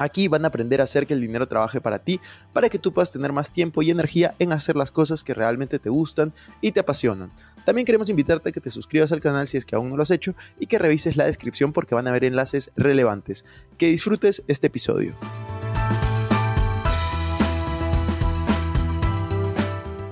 Aquí van a aprender a hacer que el dinero trabaje para ti, para que tú puedas tener más tiempo y energía en hacer las cosas que realmente te gustan y te apasionan. También queremos invitarte a que te suscribas al canal si es que aún no lo has hecho y que revises la descripción porque van a haber enlaces relevantes. Que disfrutes este episodio.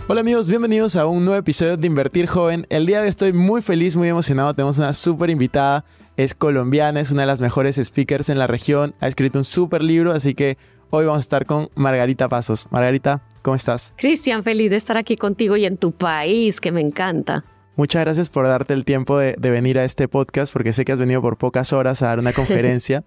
Hola amigos, bienvenidos a un nuevo episodio de Invertir Joven. El día de hoy estoy muy feliz, muy emocionado. Tenemos una súper invitada es colombiana, es una de las mejores speakers en la región, ha escrito un súper libro, así que hoy vamos a estar con Margarita Pasos. Margarita, ¿cómo estás? Cristian, feliz de estar aquí contigo y en tu país, que me encanta. Muchas gracias por darte el tiempo de, venir a este podcast, porque sé que has venido por pocas horas a dar una conferencia.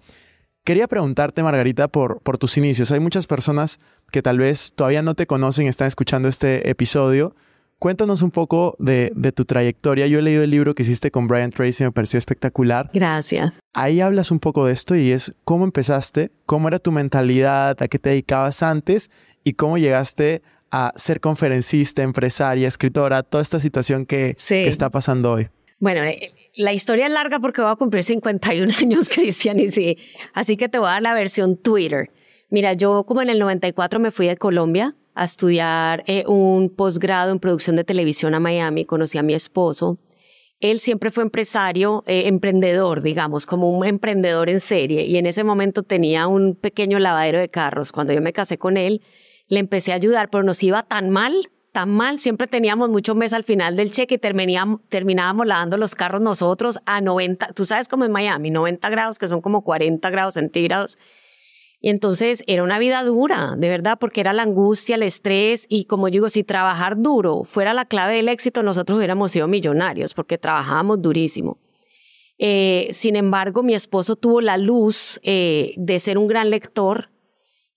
Quería preguntarte, Margarita, por, por tus inicios. Hay muchas personas que tal vez todavía no te conocen, están escuchando este episodio Cuéntanos un poco de, tu trayectoria. Yo he leído el libro que hiciste con Brian Tracy, me pareció espectacular. Gracias. Ahí hablas un poco de esto y es cómo empezaste, cómo era tu mentalidad, a qué te dedicabas antes y cómo llegaste a ser conferencista, empresaria, escritora, toda esta situación que, está pasando hoy. Bueno, eh, la historia es larga porque voy a cumplir 51 años, Cristian, y sí. Así que te voy a dar la versión Twitter. Mira, yo como en el 94 me fui de Colombia a estudiar eh, un posgrado en producción de televisión a Miami, conocí a mi esposo. Él siempre fue empresario, eh, emprendedor, digamos, como un emprendedor en serie, y en ese momento tenía un pequeño lavadero de carros. Cuando yo me casé con él, le empecé a ayudar, pero nos iba tan mal, tan mal, siempre teníamos mucho mes al final del cheque y terminábamos, lavando los carros nosotros a 90, tú sabes cómo en Miami, 90 grados, que son como 40 grados centígrados y entonces era una vida dura, de verdad, porque era la angustia, el estrés y como digo, si trabajar duro fuera la clave del éxito, nosotros hubiéramos sido millonarios porque trabajábamos durísimo. Eh, sin embargo, mi esposo tuvo la luz eh, de ser un gran lector.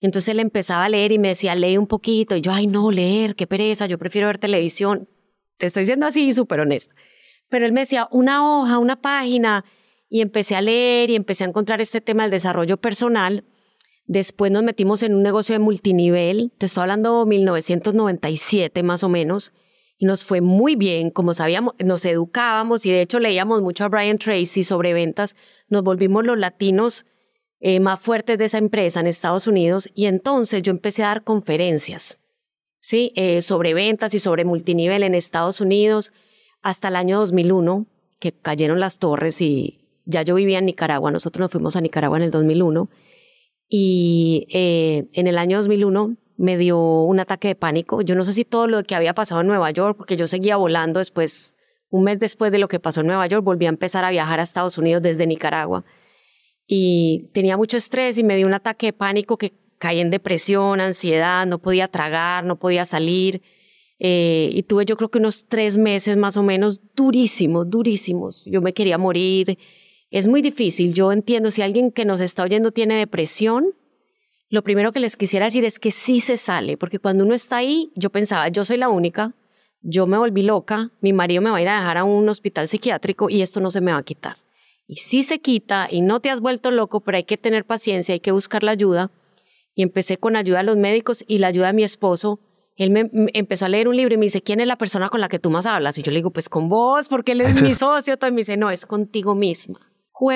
Entonces él empezaba a leer y me decía, lee un poquito. Y yo, ay, no, leer, qué pereza, yo prefiero ver televisión. Te estoy siendo así, súper honesta. Pero él me decía, una hoja, una página. Y empecé a leer y empecé a encontrar este tema del desarrollo personal Después nos metimos en un negocio de multinivel, te estoy hablando 1997 más o menos, y nos fue muy bien, como sabíamos, nos educábamos y de hecho leíamos mucho a Brian Tracy sobre ventas, nos volvimos los latinos eh, más fuertes de esa empresa en Estados Unidos y entonces yo empecé a dar conferencias, ¿sí? Eh, sobre ventas y sobre multinivel en Estados Unidos hasta el año 2001, que cayeron las torres y ya yo vivía en Nicaragua, nosotros nos fuimos a Nicaragua en el 2001 y eh, en el año 2001 me dio un ataque de pánico. Yo no sé si todo lo que había pasado en Nueva York, porque yo seguía volando después, un mes después de lo que pasó en Nueva York, volví a empezar a viajar a Estados Unidos desde Nicaragua. Y tenía mucho estrés y me dio un ataque de pánico que caí en depresión, ansiedad, no podía tragar, no podía salir. Eh, y tuve yo creo que unos tres meses más o menos durísimos, durísimos. Yo me quería morir es muy difícil. Yo entiendo si alguien que nos está oyendo tiene depresión, lo primero que les quisiera decir es que sí se sale, porque cuando uno está ahí, yo pensaba, yo soy la única, yo me volví loca, mi marido me va a ir a dejar a un hospital psiquiátrico y esto no se me va a quitar. Y sí se quita y no te has vuelto loco, pero hay que tener paciencia, hay que buscar la ayuda. Y empecé con ayuda de los médicos y la ayuda de mi esposo. Él me, empezó a leer un libro y me dice, ¿quién es la persona con la que tú más hablas? Y yo le digo, pues con vos, porque él es mi socio. Entonces me dice, no, es contigo misma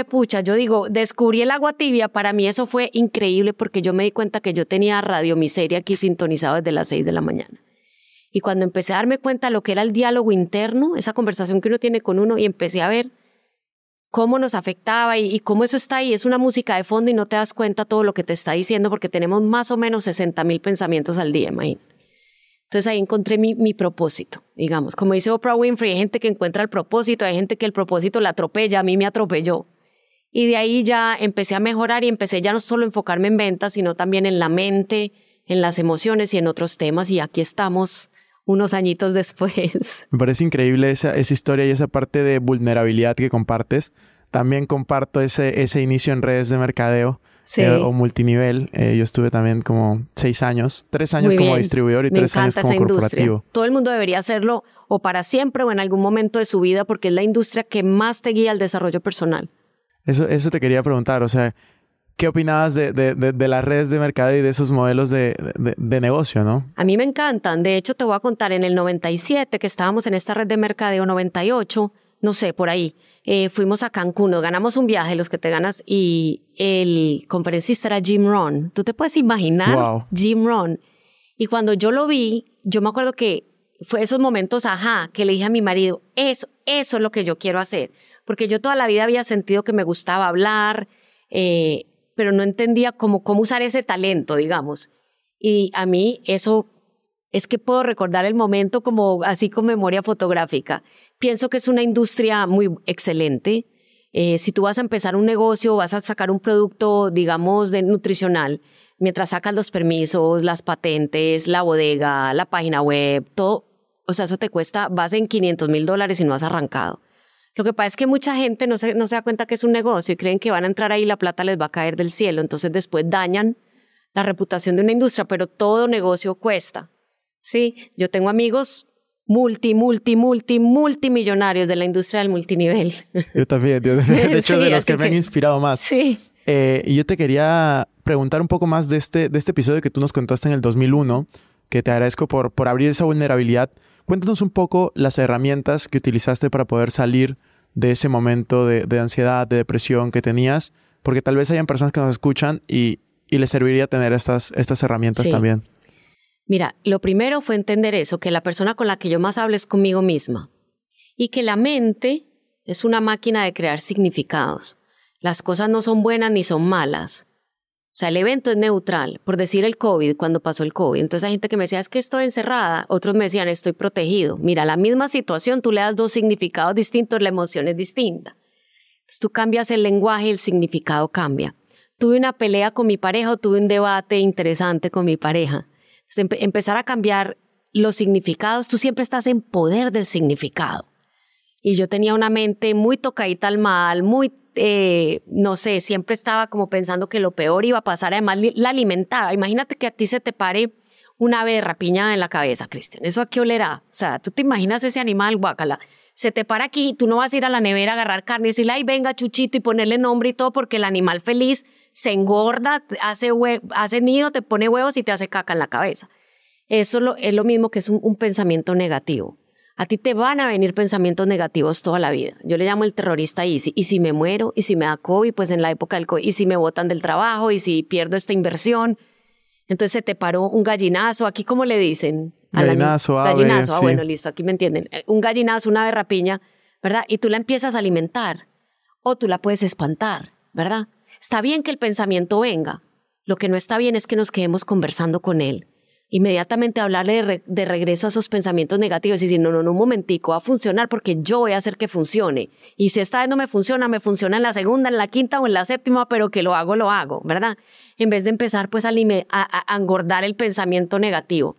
pucha, yo digo, descubrí el agua tibia, para mí eso fue increíble porque yo me di cuenta que yo tenía Radio Miseria aquí sintonizado desde las 6 de la mañana. Y cuando empecé a darme cuenta de lo que era el diálogo interno, esa conversación que uno tiene con uno, y empecé a ver cómo nos afectaba y, cómo eso está ahí, es una música de fondo y no te das cuenta todo lo que te está diciendo porque tenemos más o menos 60 mil pensamientos al día, imagínate. Entonces ahí encontré mi, mi, propósito, digamos. Como dice Oprah Winfrey, hay gente que encuentra el propósito, hay gente que el propósito la atropella, a mí me atropelló. Y de ahí ya empecé a mejorar y empecé ya no solo a enfocarme en ventas, sino también en la mente, en las emociones y en otros temas. Y aquí estamos unos añitos después. Me parece increíble esa, esa historia y esa parte de vulnerabilidad que compartes también comparto ese, ese inicio en redes de mercadeo. Eh, o multinivel. Eh, yo estuve también como seis años, tres años como distribuidor y tres años como corporativo. Todo el mundo debería hacerlo o para siempre o en algún momento de su vida porque es la industria que más te guía al desarrollo personal. Eso, eso te quería preguntar, o sea, ¿qué opinabas de, de, de, las redes de mercado y de esos modelos de, negocio, no? A mí me encantan. De hecho, te voy a contar, en el 97, que estábamos en esta red de mercadeo 98, no sé, por ahí, eh, fuimos a Cancún, nos ganamos un viaje, los que te ganas, y el conferencista era Jim Ron. ¿Tú te puedes imaginar? Jim Ron. Y cuando yo lo vi, yo me acuerdo que fue esos momentos, ajá, que le dije a mi marido, eso, eso es lo que yo quiero hacer. Porque yo toda la vida había sentido que me gustaba hablar, eh, pero no entendía cómo, cómo usar ese talento, digamos. Y a mí eso es que puedo recordar el momento como así con memoria fotográfica. Pienso que es una industria muy excelente. Eh, si tú vas a empezar un negocio, vas a sacar un producto, digamos, de nutricional, mientras sacas los permisos, las patentes, la bodega, la página web, todo, o sea, eso te cuesta, vas en 500 mil dólares y no has arrancado. Lo que pasa es que mucha gente no se, no se da cuenta que es un negocio y creen que van a entrar ahí y la plata les va a caer del cielo. Entonces después dañan la reputación de una industria, pero todo negocio cuesta. Sí, yo tengo amigos multi, multi, multi, multimillonarios de la industria del multinivel. Yo también, de hecho, de los que, me han inspirado más. Sí. Eh, y yo te quería preguntar un poco más de este, de este episodio que tú nos contaste en el 2001, que te agradezco por, por abrir esa vulnerabilidad. Cuéntanos un poco las herramientas que utilizaste para poder salir de ese momento de, ansiedad, de depresión que tenías, porque tal vez hayan personas que nos escuchan y, y les serviría tener estas, estas herramientas también. Mira, lo primero fue entender eso, que la persona con la que yo más hablo es conmigo misma y que la mente es una máquina de crear significados. Las cosas no son buenas ni son malas. O sea, el evento es neutral, por decir el COVID, cuando pasó el COVID. Entonces hay gente que me decía, es que estoy encerrada, otros me decían, estoy protegido. Mira, la misma situación, tú le das dos significados distintos, la emoción es distinta. Tú cambias el lenguaje el significado cambia. Tuve una pelea con mi pareja o tuve un debate interesante con mi pareja empezar a cambiar los significados, tú siempre estás en poder del significado. Y yo tenía una mente muy tocadita al mal, muy, eh, no sé, siempre estaba como pensando que lo peor iba a pasar, además la alimentaba. Imagínate que a ti se te pare una ave rapiña en la cabeza, Cristian. ¿Eso a qué olerá? O sea, tú te imaginas ese animal, guacala. Se te para aquí, tú no vas a ir a la nevera a agarrar carne y decirle, ay, venga, chuchito, y ponerle nombre y todo, porque el animal feliz se engorda, hace, hace nido, te pone huevos y te hace caca en la cabeza. Eso es lo mismo que es un, pensamiento negativo. A ti te van a venir pensamientos negativos toda la vida. Yo le llamo el terrorista Easy. Y si me muero, y si me da COVID, pues en la época del COVID, y si me botan del trabajo, y si pierdo esta inversión. Entonces se te paró un gallinazo. Aquí, ¿cómo le dicen? gallinazo, ave, Gallinazo, ah, bueno, listo, aquí me entienden. Eh, un gallinazo, una ave rapiña, ¿verdad? Y tú la empiezas a alimentar. O tú la puedes espantar, ¿verdad? Está bien que el pensamiento venga. Lo que no está bien es que nos quedemos conversando con él. Inmediatamente hablarle de, regreso a esos pensamientos negativos y decir, no, no, no, un momentico, va a funcionar porque yo voy a hacer que funcione. Y si esta vez no me funciona, me funciona en la segunda, en la quinta o en la séptima, pero que lo hago, lo hago, ¿verdad? En vez de empezar pues a, a engordar el pensamiento negativo.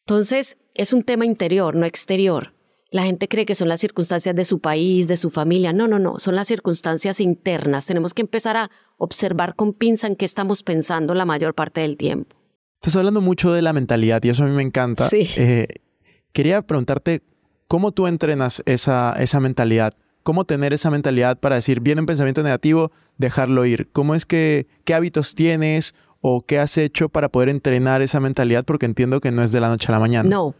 Entonces, es un tema interior, no exterior. La gente cree que son las circunstancias de su país, de su familia. No, no, no, son las circunstancias internas. Tenemos que empezar a observar con pinza en qué estamos pensando la mayor parte del tiempo. Estás hablando mucho de la mentalidad y eso a mí me encanta. Sí. Eh, quería preguntarte cómo tú entrenas esa, esa mentalidad. ¿Cómo tener esa mentalidad para decir, viene un pensamiento negativo, dejarlo ir? ¿Cómo es que, qué hábitos tienes o qué has hecho para poder entrenar esa mentalidad? Porque entiendo que no es de la noche a la mañana. No,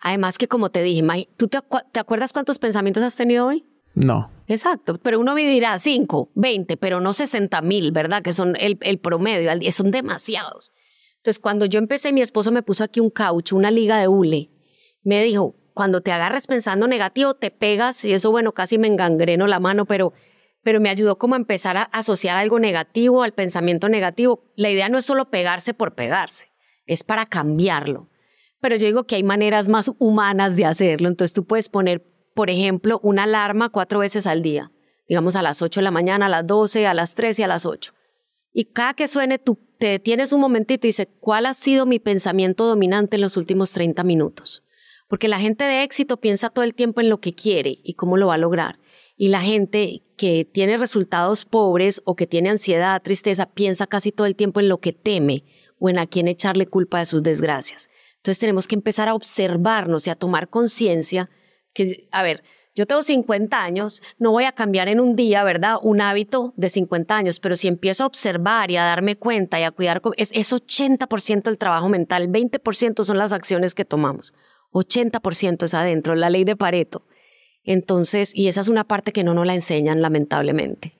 Además que como te dije, ¿tú te, acuerdas cuántos pensamientos has tenido hoy? No. Exacto, pero uno me dirá 5, 20, pero no 60 mil, ¿verdad? Que son el, el promedio, son demasiados. Entonces, cuando yo empecé, mi esposo me puso aquí un caucho, una liga de hule. Me dijo, cuando te agarres pensando negativo, te pegas, y eso, bueno, casi me engangreno la mano, pero, pero me ayudó como a empezar a asociar algo negativo al pensamiento negativo. La idea no es solo pegarse por pegarse, es para cambiarlo. Pero yo digo que hay maneras más humanas de hacerlo. Entonces tú puedes poner, por ejemplo, una alarma cuatro veces al día. Digamos a las 8 de la mañana, a las 12, a las 3 y a las 8. Y cada que suene, tú te detienes un momentito y dices, ¿cuál ha sido mi pensamiento dominante en los últimos 30 minutos? Porque la gente de éxito piensa todo el tiempo en lo que quiere y cómo lo va a lograr. Y la gente que tiene resultados pobres o que tiene ansiedad, tristeza, piensa casi todo el tiempo en lo que teme o en a quién echarle culpa de sus desgracias. Entonces tenemos que empezar a observarnos y a tomar conciencia que, a ver, yo tengo 50 años, no voy a cambiar en un día, ¿verdad? Un hábito de 50 años, pero si empiezo a observar y a darme cuenta y a cuidar, es, es 80% el trabajo mental, 20% son las acciones que tomamos, 80% es adentro, la ley de Pareto. Entonces, y esa es una parte que no nos la enseñan lamentablemente.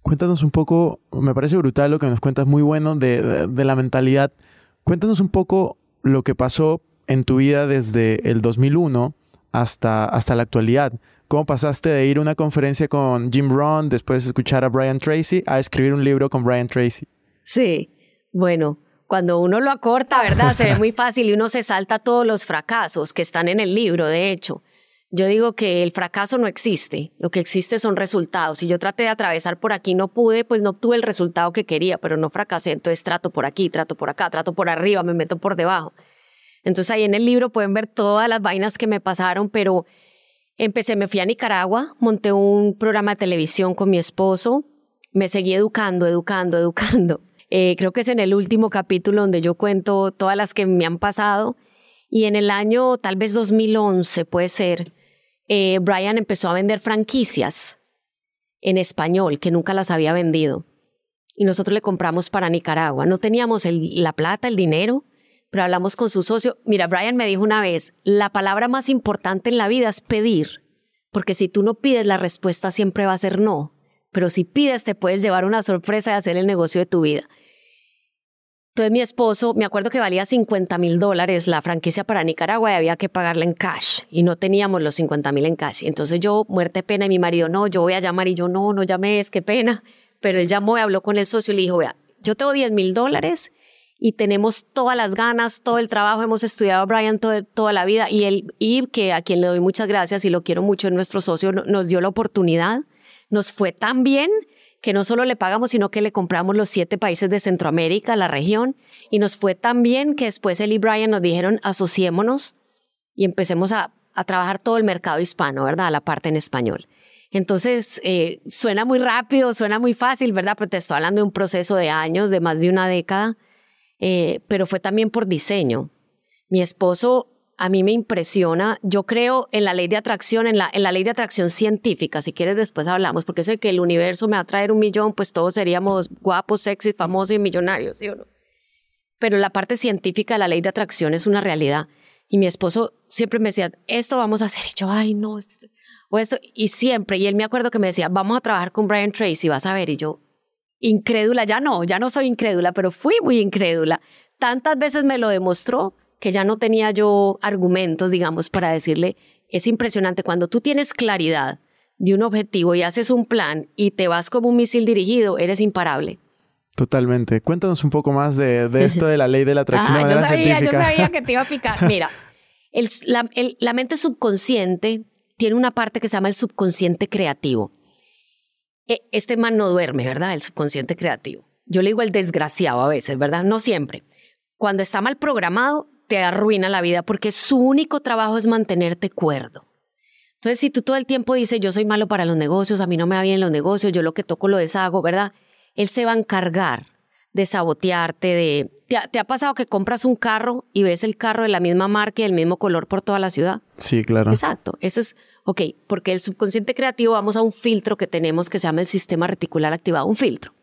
Cuéntanos un poco, me parece brutal lo que nos cuentas, muy bueno de, de la mentalidad. Cuéntanos un poco lo que pasó en tu vida desde el 2001 hasta, hasta la actualidad. ¿Cómo pasaste de ir a una conferencia con Jim Rohn, después de escuchar a Brian Tracy, a escribir un libro con Brian Tracy? Sí, bueno, cuando uno lo acorta, ¿verdad? Se ve muy fácil y uno se salta todos los fracasos que están en el libro, de hecho. Yo digo que el fracaso no existe, lo que existe son resultados. Si yo traté de atravesar por aquí, no pude, pues no obtuve el resultado que quería, pero no fracasé, entonces trato por aquí, trato por acá, trato por arriba, me meto por debajo. Entonces ahí en el libro pueden ver todas las vainas que me pasaron, pero empecé, me fui a Nicaragua, monté un programa de televisión con mi esposo, me seguí educando, educando, educando. Eh, creo que es en el último capítulo donde yo cuento todas las que me han pasado. Y en el año tal vez 2011 puede ser, eh, Brian empezó a vender franquicias en español que nunca las había vendido. Y nosotros le compramos para Nicaragua. No teníamos la plata, el dinero, pero hablamos con su socio. Mira, Brian me dijo una vez, la palabra más importante en la vida es pedir, porque si tú no pides, la respuesta siempre va a ser no, pero si pides, te puedes llevar una sorpresa de hacer el negocio de tu vida. Entonces mi esposo, me acuerdo que valía 50 mil dólares la franquicia para Nicaragua y había que pagarla en cash y no teníamos los 50 mil en cash. Entonces yo, muerte pena, y mi marido, no, yo voy a llamar y yo, no, no llames, qué pena. Pero él llamó y habló con el socio y le dijo, vea, yo tengo 10 mil dólares y tenemos todas las ganas, todo el trabajo, hemos estudiado a Brian toda la vida y él, y que a quien le doy muchas gracias y lo quiero mucho, nuestro socio, nos dio la oportunidad, nos fue tan bien que no solo le pagamos, sino que le compramos los siete países de Centroamérica, la región, y nos fue tan bien que después él y Brian nos dijeron, asociémonos y empecemos a, a trabajar todo el mercado hispano, ¿verdad? La parte en español. Entonces, eh, suena muy rápido, suena muy fácil, ¿verdad? Pero te estoy hablando de un proceso de años, de más de una década eh, pero fue también por diseño. Mi esposo a mí me impresiona, yo creo en la ley de atracción, en la, en la ley de atracción científica, si quieres después hablamos, porque sé que el universo me va a traer un millón, pues todos seríamos guapos, sexy, famosos y millonarios, ¿sí o no? Pero la parte científica de la ley de atracción es una realidad. Y mi esposo siempre me decía, esto vamos a hacer. Y yo, ay, no, o esto. Y siempre, y él me acuerdo que me decía, vamos a trabajar con Brian Tracy, vas a ver. Y yo, incrédula, ya no, ya no soy incrédula, pero fui muy incrédula. Tantas veces me lo demostró que ya no tenía yo argumentos, digamos, para decirle, es impresionante cuando tú tienes claridad de un objetivo y haces un plan y te vas como un misil dirigido, eres imparable. Totalmente. Cuéntanos un poco más de, esto de la ley de la atracción de manera yo sabía, Yo sabía que te iba a picar. Mira, la, la mente subconsciente tiene una parte que se llama el subconsciente creativo. Este man no duerme, ¿verdad? El subconsciente creativo. Yo le digo el desgraciado a veces, ¿verdad? No siempre. Cuando está mal programado, te arruina la vida porque su único trabajo es mantenerte cuerdo. Entonces, si tú todo el tiempo dices, yo soy malo para los negocios, a mí no me va bien los negocios, yo lo que toco lo deshago, ¿verdad? Él se va a encargar de sabotearte, de... ¿Te ha, pasado que compras un carro y ves el carro de la misma marca y del mismo color por toda la ciudad? Sí, claro. Exacto. Eso es, ok, porque el subconsciente creativo vamos a un filtro que tenemos que se llama el sistema reticular activado, un filtro.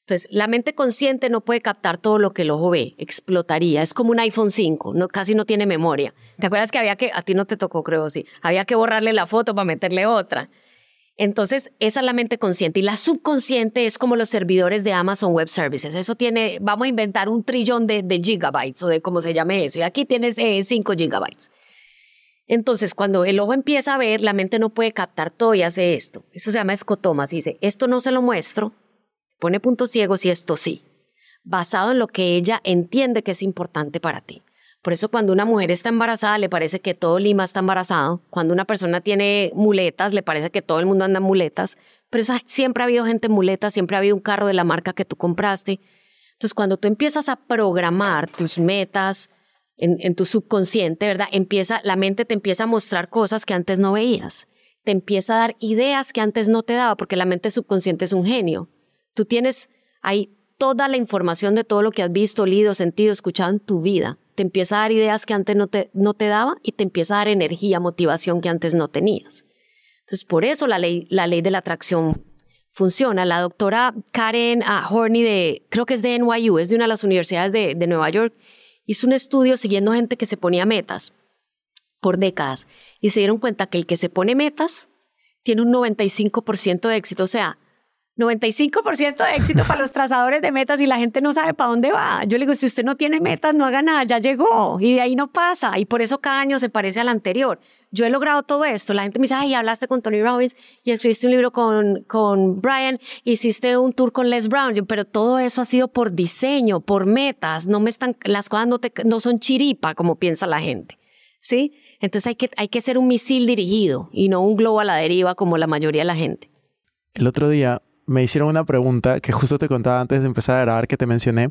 Entonces, la mente consciente no puede captar todo lo que el ojo ve, explotaría. Es como un iPhone 5, no, casi no tiene memoria. ¿Te acuerdas que había que, a ti no te tocó, creo, sí, había que borrarle la foto para meterle otra? Entonces, esa es la mente consciente. Y la subconsciente es como los servidores de Amazon Web Services. Eso tiene, vamos a inventar un trillón de, gigabytes o de cómo se llame eso. Y aquí tienes 5 eh, gigabytes. Entonces, cuando el ojo empieza a ver, la mente no puede captar todo y hace esto. Eso se llama escotomas. Dice, esto no se lo muestro, pone puntos ciegos y esto sí. Basado en lo que ella entiende que es importante para ti. Por eso cuando una mujer está embarazada le parece que todo Lima está embarazado. Cuando una persona tiene muletas le parece que todo el mundo anda en muletas. Pero siempre ha habido gente en muletas, siempre ha habido un carro de la marca que tú compraste. Entonces cuando tú empiezas a programar tus metas, en, en tu subconsciente, ¿verdad? Empieza, la mente te empieza a mostrar cosas que antes no veías. Te empieza a dar ideas que antes no te daba, porque la mente subconsciente es un genio. Tú tienes ahí toda la información de todo lo que has visto, leído, sentido, escuchado en tu vida. Te empieza a dar ideas que antes no te, no te daba y te empieza a dar energía, motivación que antes no tenías. Entonces, por eso la ley, la ley de la atracción funciona. La doctora Karen ah, Horney, de, creo que es de NYU, es de una de las universidades de, de Nueva York, hizo un estudio siguiendo gente que se ponía metas por décadas y se dieron cuenta que el que se pone metas tiene un 95% de éxito. O sea, 95% de éxito para los trazadores de metas y la gente no sabe para dónde va. Yo le digo, si usted no tiene metas, no haga nada, ya llegó y de ahí no pasa y por eso cada año se parece al anterior. Yo he logrado todo esto. La gente me dice, ay, hablaste con Tony Robbins y escribiste un libro con, con Brian, hiciste un tour con Les Brown, pero todo eso ha sido por diseño, por metas. No me están, las cosas no, te, no son chiripa como piensa la gente. ¿Sí? Entonces hay que, hay que ser un misil dirigido y no un globo a la deriva como la mayoría de la gente. El otro día me hicieron una pregunta que justo te contaba antes de empezar a grabar que te mencioné.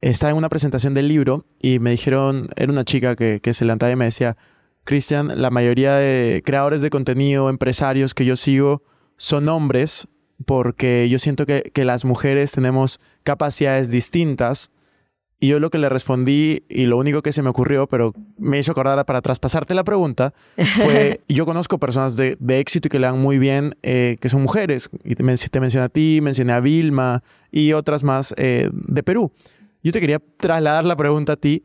Estaba en una presentación del libro y me dijeron, era una chica que, se levantaba y me decía, Cristian, la mayoría de creadores de contenido, empresarios que yo sigo, son hombres porque yo siento que, que las mujeres tenemos capacidades distintas y yo lo que le respondí, y lo único que se me ocurrió, pero me hizo acordar para traspasarte la pregunta, fue, yo conozco personas de, éxito y que le dan muy bien, eh, que son mujeres. Y te, mencioné a ti, mencioné a Vilma y otras más eh, de Perú. Yo te quería trasladar la pregunta a ti.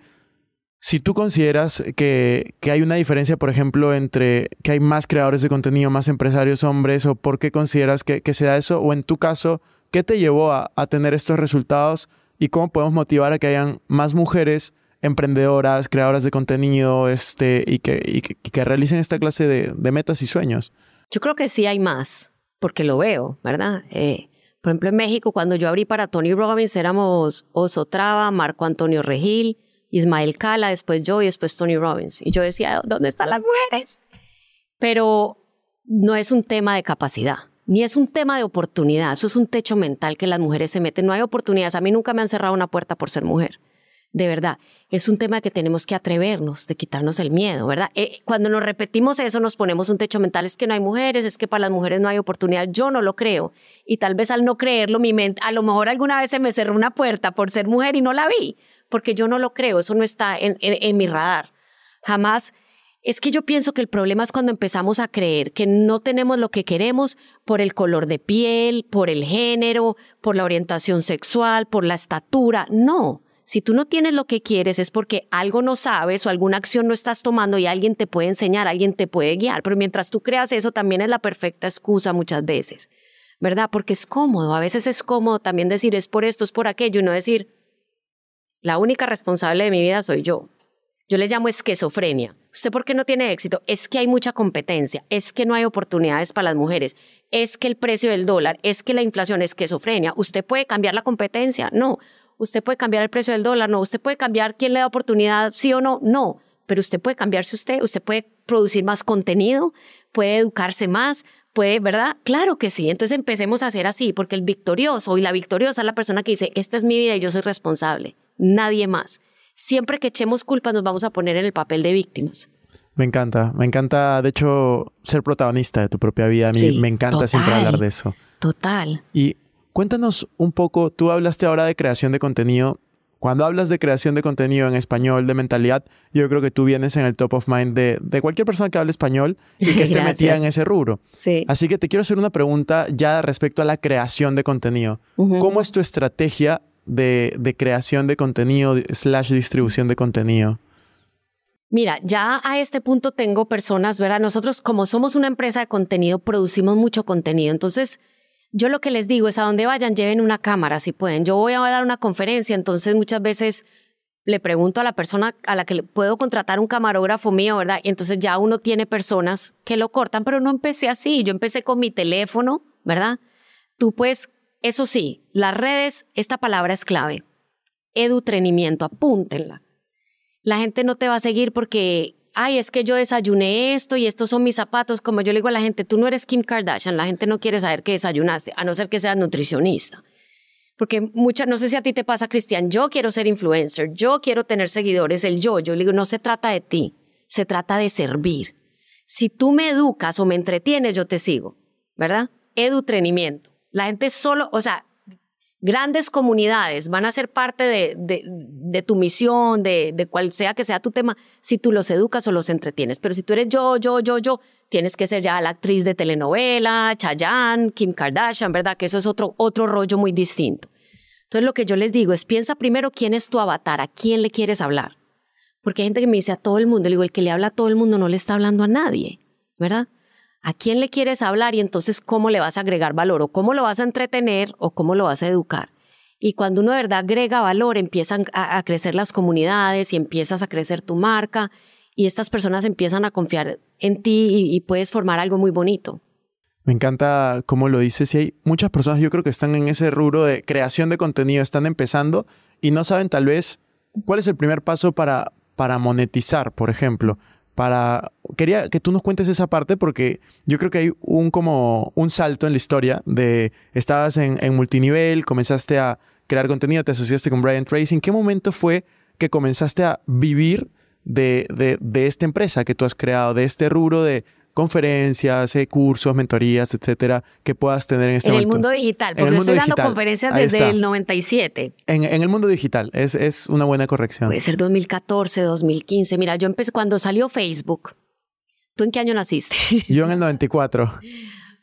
Si tú consideras que, que, hay una diferencia, por ejemplo, entre que hay más creadores de contenido, más empresarios hombres, o por qué consideras que, que se da eso, o en tu caso, ¿qué te llevó a, a tener estos resultados? Y cómo podemos motivar a que hayan más mujeres emprendedoras, creadoras de contenido este, y, que, realicen esta clase de, metas y sueños? Yo creo que sí hay más, porque lo veo, ¿verdad? Eh, por ejemplo, en México, cuando yo abrí para Tony Robbins, éramos Oso Traba, Marco Antonio Regil, Ismael Cala, después yo y después Tony Robbins. Y yo decía, ¿dónde están las mujeres? Pero no es un tema de capacidad ni es un tema de oportunidad, eso es un techo mental que las mujeres se meten. No hay oportunidades. A mí nunca me han cerrado una puerta por ser mujer. De verdad, es un tema que tenemos que atrevernos, de quitarnos el miedo, ¿verdad? Eh, cuando nos repetimos eso, nos ponemos un techo mental, es que no hay mujeres, es que para las mujeres no hay oportunidad. Yo no lo creo. Y tal vez al no creerlo, mi mente, a lo mejor alguna vez se me cerró una puerta por ser mujer y no la vi, porque yo no lo creo, eso no está en, en mi radar. Jamás es que yo pienso que el problema es cuando empezamos a creer que no tenemos lo que queremos por el color de piel, por el género, por la orientación sexual, por la estatura. No. Si tú no tienes lo que quieres es porque algo no sabes o alguna acción no estás tomando y alguien te puede enseñar, alguien te puede guiar. Pero mientras tú creas eso, también es la perfecta excusa muchas veces, ¿verdad? Porque es cómodo. A veces es cómodo también decir es por esto, es por aquello y no decir la única responsable de mi vida soy yo. Yo le llamo esquizofrenia. ¿Usted por qué no tiene éxito? Es que hay mucha competencia, es que no hay oportunidades para las mujeres, es que el precio del dólar, es que la inflación es esquizofrenia. ¿Usted puede cambiar la competencia? No. ¿Usted puede cambiar el precio del dólar? No. ¿Usted puede cambiar quién le da oportunidad? Sí o no? No. Pero usted puede cambiarse usted, usted puede producir más contenido, puede educarse más, puede, ¿verdad? Claro que sí. Entonces empecemos a hacer así, porque el victorioso y la victoriosa es la persona que dice, esta es mi vida y yo soy responsable, nadie más siempre que echemos culpa nos vamos a poner en el papel de víctimas. Me encanta, me encanta, de hecho, ser protagonista de tu propia vida. A mí me encanta siempre hablar de eso. Total. Y cuéntanos un poco, tú hablaste ahora de creación de contenido. Cuando hablas de creación de contenido en español, de mentalidad, yo creo que tú vienes en el top of mind de, de cualquier persona que hable español y que esté metida en ese rubro. Sí. Así que te quiero hacer una pregunta ya respecto a la creación de contenido. ¿Cómo es tu estrategia de, creación de contenido slash distribución de contenido? Mira, ya a este punto tengo personas, ¿verdad? Nosotros como somos una empresa de contenido, producimos mucho contenido. Entonces, yo lo que les digo es a donde vayan, lleven una cámara si pueden. Yo voy a dar una conferencia, entonces muchas veces le pregunto a la persona a la que puedo contratar un camarógrafo mío, ¿verdad? Y entonces ya uno tiene personas que lo cortan, pero no empecé así. Yo empecé con mi teléfono, ¿verdad? Tú puedes eso sí, las redes, esta palabra es clave. Edutrenimiento, apúntenla. La gente no te va a seguir porque, ay, es que yo desayuné esto y estos son mis zapatos. Como yo le digo a la gente, tú no eres Kim Kardashian, la gente no quiere saber que desayunaste, a no ser que seas nutricionista. Porque muchas, no sé si a ti te pasa, Cristian, yo quiero ser influencer, yo quiero tener seguidores, el yo, yo le digo, no se trata de ti, se trata de servir. Si tú me educas o me entretienes, yo te sigo, ¿verdad? Edutrenimiento. La gente solo, o sea, grandes comunidades van a ser parte de, de, tu misión, de, de cual sea que sea tu tema, si tú los educas o los entretienes. Pero si tú eres yo, yo, yo, yo, tienes que ser ya la actriz de telenovela, Chayanne, Kim Kardashian, ¿verdad? Que eso es otro, otro rollo muy distinto. Entonces lo que yo les digo es piensa primero quién es tu avatar, a quién le quieres hablar. Porque hay gente que me dice a todo el mundo, le digo, el que le habla a todo el mundo no le está hablando a nadie, ¿verdad? ¿A quién le quieres hablar y entonces cómo le vas a agregar valor o cómo lo vas a entretener o cómo lo vas a educar? Y cuando uno de verdad agrega valor, empiezan a, crecer las comunidades y empiezas a crecer tu marca y estas personas empiezan a confiar en ti y, puedes formar algo muy bonito. Me encanta cómo lo dices y hay muchas personas yo creo que están en ese rubro de creación de contenido, están empezando y no saben tal vez cuál es el primer paso para, para monetizar, por ejemplo para quería que tú nos cuentes esa parte porque yo creo que hay un como un salto en la historia de estabas en, multinivel, comenzaste a crear contenido, te asociaste con Brian Tracy. ¿En qué momento fue que comenzaste a vivir de, de, de esta empresa que tú has creado, de este rubro de conferencias, eh, cursos, mentorías, etcétera, que puedas tener en este en momento. En el mundo digital, porque yo estoy dando conferencias desde el 97. En, en, el mundo digital, es, es una buena corrección. Puede ser 2014, 2015. Mira, yo empecé cuando salió Facebook. ¿Tú en qué año naciste? Yo en el 94.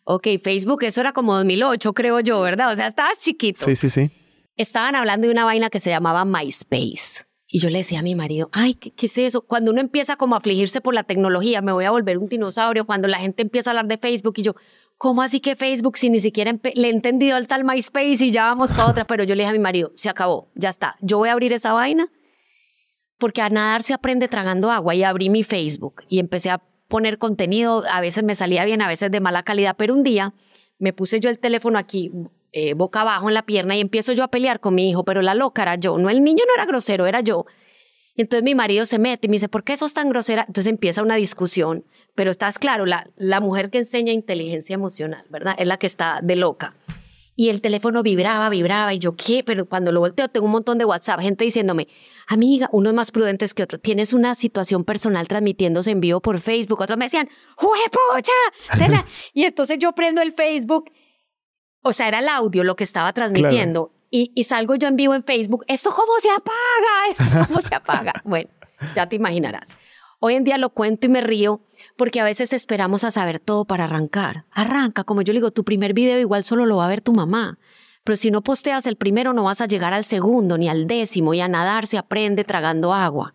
ok, Facebook, eso era como 2008, creo yo, ¿verdad? O sea, estabas chiquito. Sí, sí, sí. Estaban hablando de una vaina que se llamaba MySpace. Y yo le decía a mi marido, ay, ¿qué, es eso? Cuando uno empieza como a afligirse por la tecnología, me voy a volver un dinosaurio, cuando la gente empieza a hablar de Facebook y yo, ¿cómo así que Facebook si ni siquiera le he entendido al tal MySpace y ya vamos para otra? Pero yo le dije a mi marido, se acabó, ya está, yo voy a abrir esa vaina porque a nadar se aprende tragando agua y abrí mi Facebook y empecé a poner contenido, a veces me salía bien, a veces de mala calidad, pero un día me puse yo el teléfono aquí eh, boca abajo en la pierna y empiezo yo a pelear con mi hijo, pero la loca era yo, no el niño no era grosero, era yo. Entonces mi marido se mete y me dice, ¿por qué sos tan grosera? Entonces empieza una discusión, pero estás claro, la, la mujer que enseña inteligencia emocional, ¿verdad? Es la que está de loca. Y el teléfono vibraba, vibraba, y yo, ¿qué? Pero cuando lo volteo, tengo un montón de WhatsApp, gente diciéndome, amiga, unos más prudentes que otros, tienes una situación personal transmitiéndose en vivo por Facebook. Otros me decían, ¡Juepucha! y entonces yo prendo el Facebook o sea, era el audio lo que estaba transmitiendo. Y, y, salgo yo en vivo en Facebook, ¿esto cómo se apaga? ¿Esto cómo se apaga? Bueno, ya te imaginarás. Hoy en día lo cuento y me río porque a veces esperamos a saber todo para arrancar. Arranca, como yo digo, tu primer video igual solo lo va a ver tu mamá. Pero si no posteas el primero no vas a llegar al segundo ni al décimo y a nadar se aprende tragando agua.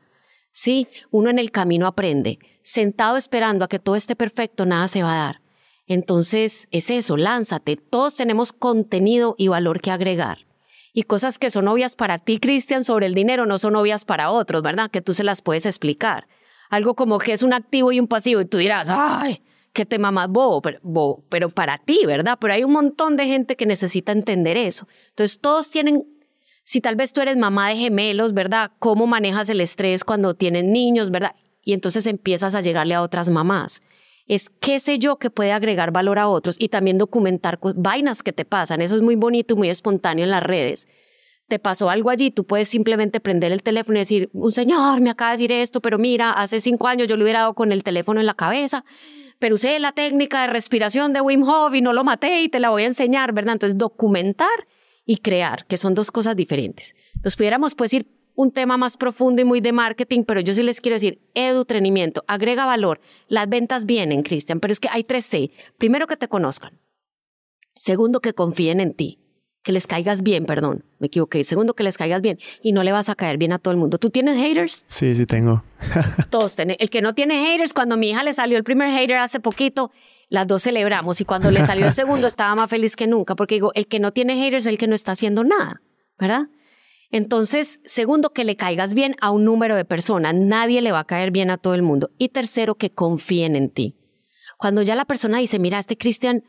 Sí, uno en el camino aprende. Sentado esperando a que todo esté perfecto, nada se va a dar. Entonces, es eso, lánzate. Todos tenemos contenido y valor que agregar. Y cosas que son obvias para ti, Cristian, sobre el dinero, no son obvias para otros, ¿verdad? Que tú se las puedes explicar. Algo como que es un activo y un pasivo, y tú dirás, ¡ay! qué tema más bobo, pero, bobo, pero para ti, ¿verdad? Pero hay un montón de gente que necesita entender eso. Entonces, todos tienen, si tal vez tú eres mamá de gemelos, ¿verdad? ¿Cómo manejas el estrés cuando tienes niños, ¿verdad? Y entonces empiezas a llegarle a otras mamás es qué sé yo que puede agregar valor a otros y también documentar vainas que te pasan. Eso es muy bonito y muy espontáneo en las redes. Te pasó algo allí, tú puedes simplemente prender el teléfono y decir, un señor me acaba de decir esto, pero mira, hace cinco años yo le hubiera dado con el teléfono en la cabeza, pero usé la técnica de respiración de Wim Hof y no lo maté y te la voy a enseñar, ¿verdad? Entonces, documentar y crear, que son dos cosas diferentes. Nos pudiéramos pues ir un tema más profundo y muy de marketing, pero yo sí les quiero decir, edutrenimiento, agrega valor. Las ventas vienen, Cristian, pero es que hay tres C. Primero, que te conozcan. Segundo, que confíen en ti. Que les caigas bien, perdón, me equivoqué. Segundo, que les caigas bien. Y no le vas a caer bien a todo el mundo. ¿Tú tienes haters? Sí, sí tengo. Todos tienen. El que no tiene haters, cuando a mi hija le salió el primer hater hace poquito, las dos celebramos. Y cuando le salió el segundo, estaba más feliz que nunca. Porque digo, el que no tiene haters es el que no está haciendo nada, ¿verdad? Entonces, segundo, que le caigas bien a un número de personas. Nadie le va a caer bien a todo el mundo. Y tercero, que confíen en ti. Cuando ya la persona dice, mira, este Cristian,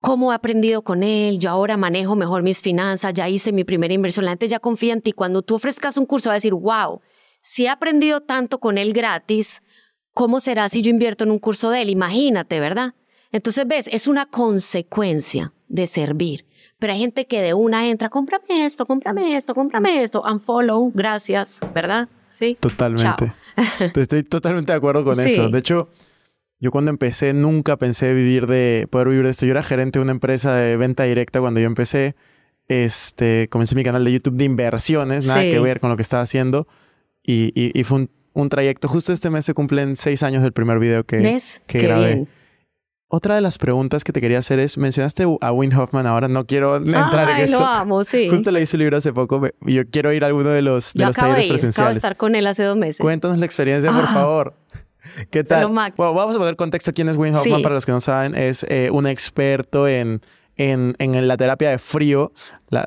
¿cómo he aprendido con él? Yo ahora manejo mejor mis finanzas, ya hice mi primera inversión. La gente ya confía en ti. Cuando tú ofrezcas un curso, va a decir, wow, si he aprendido tanto con él gratis, ¿cómo será si yo invierto en un curso de él? Imagínate, ¿verdad? Entonces, ves, es una consecuencia de servir. Pero hay gente que de una entra, cómprame esto, cómprame esto, cómprame esto, unfollow, gracias, ¿verdad? Sí. Totalmente. Estoy totalmente de acuerdo con eso. De hecho, yo cuando empecé nunca pensé vivir de, poder vivir de esto. Yo era gerente de una empresa de venta directa cuando yo empecé. Este, comencé mi canal de YouTube de inversiones, nada que ver con lo que estaba haciendo. Y, y, fue un, un, trayecto. Justo este mes se cumplen seis años del primer video que, que grabé. Otra de las preguntas que te quería hacer es, mencionaste a Win Hoffman ahora, no quiero entrar en eso. lo amo, sí. Justo leí su libro hace poco yo quiero ir a alguno de los, de los talleres presenciales. Acabo de estar con él hace dos meses. Cuéntanos la experiencia, por ah. favor. ¿Qué tal? Bueno, vamos a poner contexto. ¿Quién es Win Hoffman? Para los que no saben, es eh, un experto en, en, en, la terapia de frío.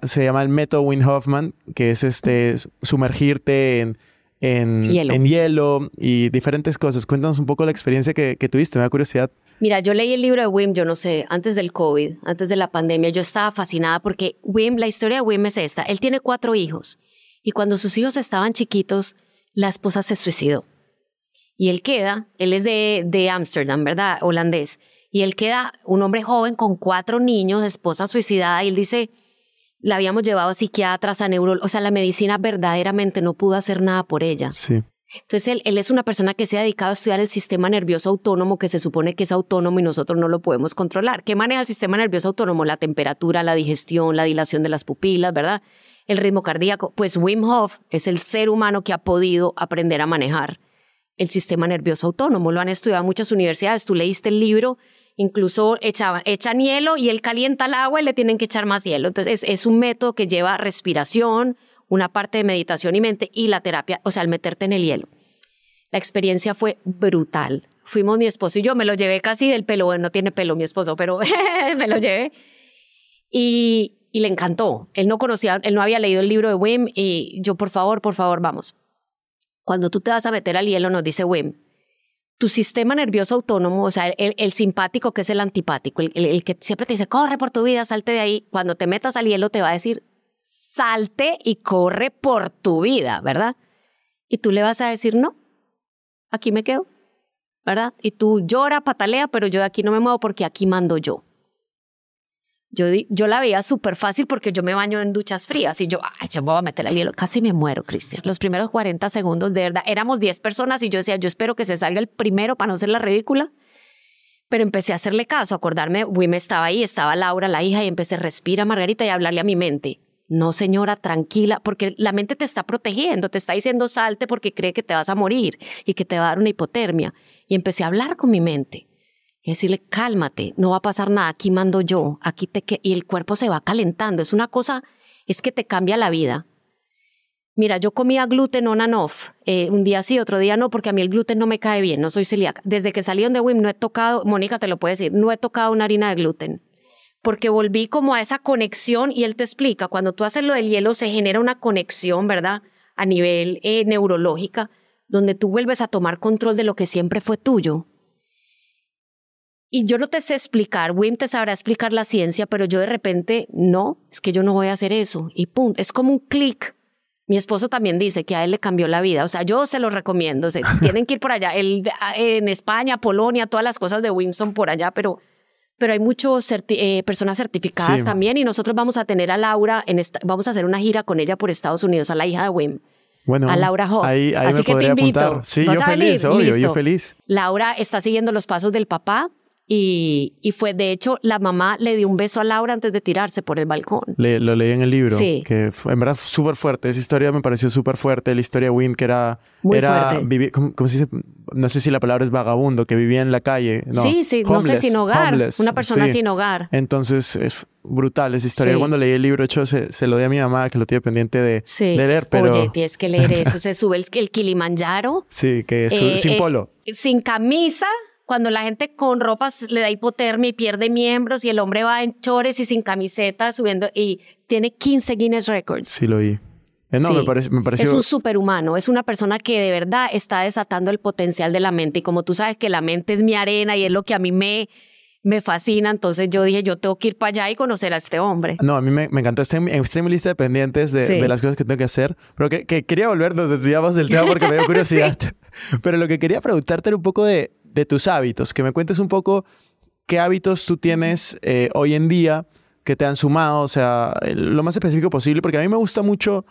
se llama el método Win Hoffman, que es este sumergirte en en hielo. en hielo y diferentes cosas. Cuéntanos un poco la experiencia que, que, tuviste, me da curiosidad. Mira, yo leí el libro de Wim, yo no sé, antes del COVID, antes de la pandemia, yo estaba fascinada porque Wim, la historia de Wim es esta. Él tiene cuatro hijos y cuando sus hijos estaban chiquitos, la esposa se suicidó. Y él queda, él es de Ámsterdam, ¿verdad? Holandés. Y él queda un hombre joven con cuatro niños, esposa suicidada, y él dice, la habíamos llevado a psiquiatras, a neurólogos, o sea, la medicina verdaderamente no pudo hacer nada por ella. Sí. Entonces, él, él, es una persona que se ha dedicado a estudiar el sistema nervioso autónomo, que se supone que es autónomo y nosotros no lo podemos controlar. ¿Qué maneja el sistema nervioso autónomo? La temperatura, la digestión, la dilación de las pupilas, ¿verdad? El ritmo cardíaco. Pues Wim Hof es el ser humano que ha podido aprender a manejar el sistema nervioso autónomo. Lo han estudiado muchas universidades. Tú leíste el libro incluso echan hielo y él calienta el agua y le tienen que echar más hielo. Entonces es, un método que lleva respiración, una parte de meditación y mente y la terapia, o sea, al meterte en el hielo. La experiencia fue brutal. Fuimos mi esposo y yo, me lo llevé casi del pelo, bueno, no tiene pelo mi esposo, pero me lo llevé. Y, y le encantó. Él no conocía, él no había leído el libro de Wim y yo, por favor, por favor, vamos. Cuando tú te vas a meter al hielo, nos dice Wim, tu sistema nervioso autónomo, o sea, el, simpático que es el antipático, el, que siempre te dice, corre por tu vida, salte de ahí, cuando te metas al hielo te va a decir, salte y corre por tu vida, ¿verdad? Y tú le vas a decir, no, aquí me quedo, ¿verdad? Y tú llora, patalea, pero yo de aquí no me muevo porque aquí mando yo. Yo, la veía súper fácil porque yo me baño en duchas frías y yo, ay, yo me voy a meter al hielo. Casi me muero, Cristian. Los primeros 40 segundos, de verdad, éramos 10 personas y yo decía, yo espero que se salga el primero para no ser la ridícula. Pero empecé a hacerle caso, a acordarme, Wim estaba ahí, estaba Laura, la hija, y empecé, respira, Margarita, y a hablarle a mi mente. No, señora, tranquila, porque la mente te está protegiendo, te está diciendo salte porque cree que te vas a morir y que te va a dar una hipotermia. Y empecé a hablar con mi mente y decirle, cálmate, no va a pasar nada, aquí mando yo, aquí te... Y el cuerpo se va calentando, es una cosa, es que te cambia la vida. Mira, yo comía gluten on and off, eh, un día sí, otro día no, porque a mí el gluten no me cae bien, no soy celíaca. Desde que salí de WIM no he tocado, Mónica te lo puede decir, no he tocado una harina de gluten, porque volví como a esa conexión y él te explica, cuando tú haces lo del hielo se genera una conexión, ¿verdad? A nivel eh, neurológica, donde tú vuelves a tomar control de lo que siempre fue tuyo. Y yo no te sé explicar, Wim te sabrá explicar la ciencia, pero yo de repente, no, es que yo no voy a hacer eso. Y pum, es como un clic. Mi esposo también dice que a él le cambió la vida. O sea, yo se lo recomiendo. tienen que ir por allá. en España, Polonia, todas las cosas de Wim son por allá, pero, pero hay muchas eh, personas certificadas también. Y nosotros vamos a tener a Laura, en vamos a hacer una gira con ella por Estados Unidos, a la hija de Wim. Bueno, a Laura Hoff. Ahí, Así que te invito. Sí, yo feliz, obvio, yo feliz. Laura está siguiendo los pasos del papá y, y, fue, de hecho, la mamá le dio un beso a Laura antes de tirarse por el balcón. lo leí en el libro. Sí. Que fue, en verdad súper fuerte. Esa historia me pareció súper fuerte. La historia de Win, que era... Muy era, fuerte. ¿cómo, se dice? No sé si la palabra es vagabundo, que vivía en la calle. No, sí, sí, no sé, sin hogar. una persona sin hogar. Entonces, es brutal esa historia. Cuando leí el libro, hecho, se, se, lo di a mi mamá, que lo tiene pendiente de, leer, pero... Oye, tienes que leer eso. se sube el, el Kilimanjaro. Sí, que es eh, sin eh, polo. Sin camisa cuando la gente con ropas le da hipotermia y pierde miembros y el hombre va en chores y sin camiseta subiendo y tiene 15 Guinness Records. Sí, lo vi. Eh, no, me, parece, me pareció... Es un superhumano, es una persona que de verdad está desatando el potencial de la mente y como tú sabes que la mente es mi arena y es lo que a mí me, me fascina, entonces yo dije, yo tengo que ir para allá y conocer a este hombre. No, a mí me, encantó. Estoy, en mi lista de pendientes de, las cosas que tengo que hacer, pero que, que quería volver, nos desviamos del tema porque me dio curiosidad. Pero lo que quería preguntarte era un poco de, de tus hábitos, que me cuentes un poco qué hábitos tú tienes eh, hoy en día que te han sumado, o sea, lo más específico posible, porque a mí me gusta mucho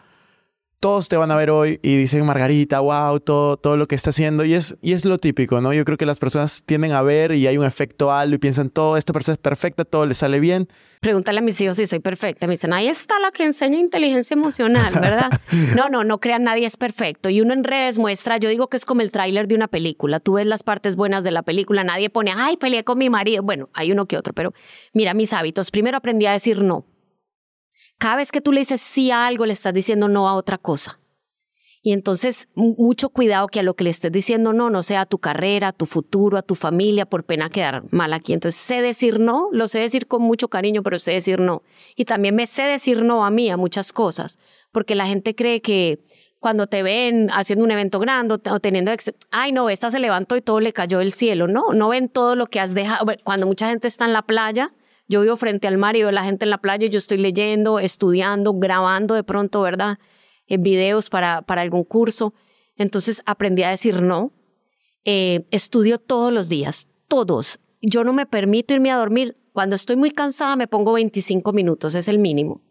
todos te van a ver hoy y dicen Margarita, wow, todo, todo lo que está haciendo. Y es, y es lo típico, ¿no? Yo creo que las personas tienden a ver y hay un efecto algo y piensan, todo, esta persona es perfecta, todo le sale bien. Pregúntale a mis hijos si soy perfecta. Me dicen, ahí está la que enseña inteligencia emocional, ¿verdad? no, no, no crean, nadie es perfecto. Y uno en redes muestra, yo digo que es como el tráiler de una película. Tú ves las partes buenas de la película, nadie pone, ay, peleé con mi marido. Bueno, hay uno que otro, pero mira mis hábitos. Primero aprendí a decir no. Cada vez que tú le dices sí a algo, le estás diciendo no a otra cosa. Y entonces, mucho cuidado que a lo que le estés diciendo no, no sea a tu carrera, a tu futuro, a tu familia, por pena quedar mal aquí. Entonces, sé decir no, lo sé decir con mucho cariño, pero sé decir no. Y también me sé decir no a mí, a muchas cosas, porque la gente cree que cuando te ven haciendo un evento grande o teniendo, ay no, esta se levantó y todo le cayó del cielo. No, no ven todo lo que has dejado. Cuando mucha gente está en la playa, yo vivo frente al mar y veo la gente en la playa yo estoy leyendo, estudiando, grabando de pronto, ¿verdad? Eh, videos para, para algún curso. Entonces aprendí a decir no. Eh, estudio todos los días, todos. Yo no me permito irme a dormir. Cuando estoy muy cansada me pongo 25 minutos, es el mínimo.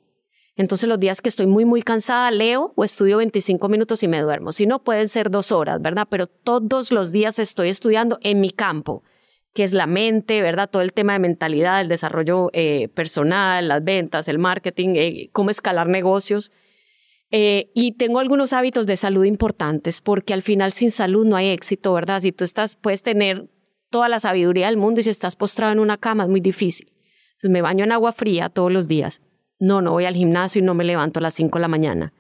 Entonces los días que estoy muy, muy cansada, leo o estudio 25 minutos y me duermo. Si no, pueden ser dos horas, ¿verdad? Pero todos los días estoy estudiando en mi campo que es la mente, ¿verdad? Todo el tema de mentalidad, el desarrollo eh, personal, las ventas, el marketing, eh, cómo escalar negocios. Eh, y tengo algunos hábitos de salud importantes porque al final sin salud no hay éxito, ¿verdad? Si tú estás, puedes tener toda la sabiduría del mundo y si estás postrado en una cama es muy difícil. Entonces me baño en agua fría todos los días. No, no voy al gimnasio y no me levanto a las 5 de la mañana.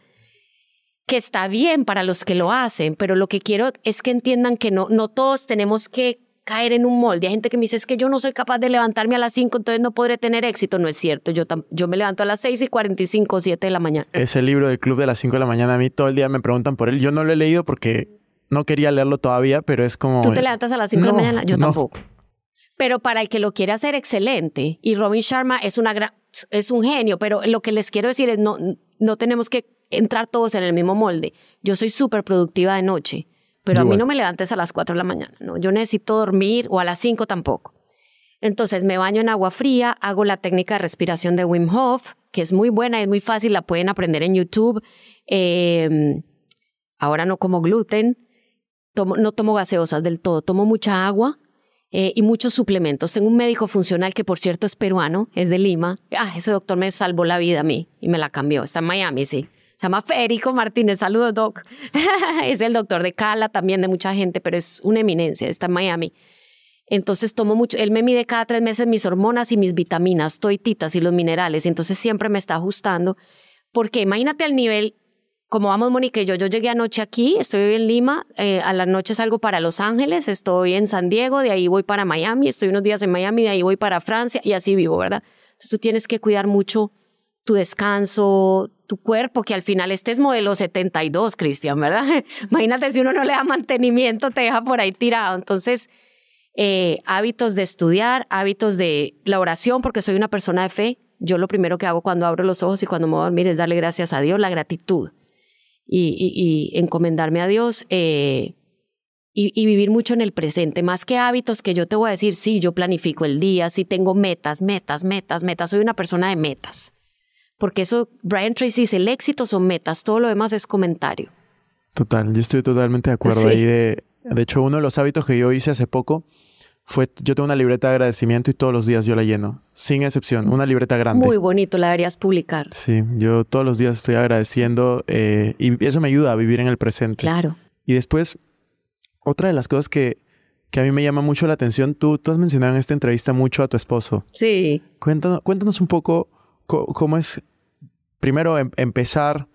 Que está bien para los que lo hacen, pero lo que quiero es que entiendan que no, no todos tenemos que caer en un molde. Hay gente que me dice, es que yo no soy capaz de levantarme a las 5, entonces no podré tener éxito. No es cierto, yo, yo me levanto a las 6 y 45 o 7 de la mañana. Ese libro del club de las 5 de la mañana, a mí todo el día me preguntan por él. Yo no lo he leído porque no quería leerlo todavía, pero es como... ¿Tú te levantas a las 5 de la mañana? Yo tampoco. Pero para el que lo quiere hacer excelente, y Robin Sharma es, una es un genio, pero lo que les quiero decir es, no, no tenemos que entrar todos en el mismo molde. Yo soy súper productiva de noche pero a mí no me levantes a las 4 de la mañana, ¿no? Yo necesito dormir o a las 5 tampoco. Entonces me baño en agua fría, hago la técnica de respiración de Wim Hof, que es muy buena, es muy fácil, la pueden aprender en YouTube. Em, ahora no como gluten, no tomo gaseosas del todo, tomo mucha agua eh, y muchos suplementos. Tengo un médico funcional que por cierto es peruano, es de Lima. Ah, ese doctor me salvó la vida a mí y me la cambió. Está en Miami, sí. Se llama Federico Martínez. Saludos, Doc. es el doctor de Cala también de mucha gente, pero es una eminencia. Está en Miami. Entonces tomo mucho, él me mide cada tres meses mis hormonas y mis vitaminas, toititas y los minerales. Entonces siempre me está ajustando. Porque imagínate al nivel, como vamos Mónica y yo, yo llegué anoche aquí, estoy hoy en Lima, eh, a la noche salgo para Los Ángeles, estoy en San Diego, de ahí voy para Miami, estoy unos días en Miami, de ahí voy para Francia y así vivo, ¿verdad? Entonces tú tienes que cuidar mucho tu descanso, tu cuerpo, que al final este es modelo 72, Cristian, ¿verdad? Imagínate si uno no le da mantenimiento, te deja por ahí tirado. Entonces, eh, hábitos de estudiar, hábitos de la oración, porque soy una persona de fe. Yo lo primero que hago cuando abro los ojos y cuando me voy a dormir es darle gracias a Dios, la gratitud y, encomendarme a Dios eh, y, y, vivir mucho en el presente. Más que hábitos que yo te voy a decir, sí, yo planifico el día, sí tengo metas, metas, metas, metas. Soy una persona de metas porque eso, Brian Tracy dice, el éxito son metas, todo lo demás es comentario. Total, yo estoy totalmente de acuerdo ahí. De, de hecho, uno de los hábitos que yo hice hace poco fue, yo tengo una libreta de agradecimiento y todos los días yo la lleno, sin excepción, una libreta grande. Muy bonito, la deberías publicar. Sí, yo todos los días estoy agradeciendo eh, y eso me ayuda a vivir en el presente. Claro. Y después, otra de las cosas que, que a mí me llama mucho la atención, tú, tú has mencionado en esta entrevista mucho a tu esposo. Sí. Cuéntanos, cuéntanos un poco cómo es primero em, empezar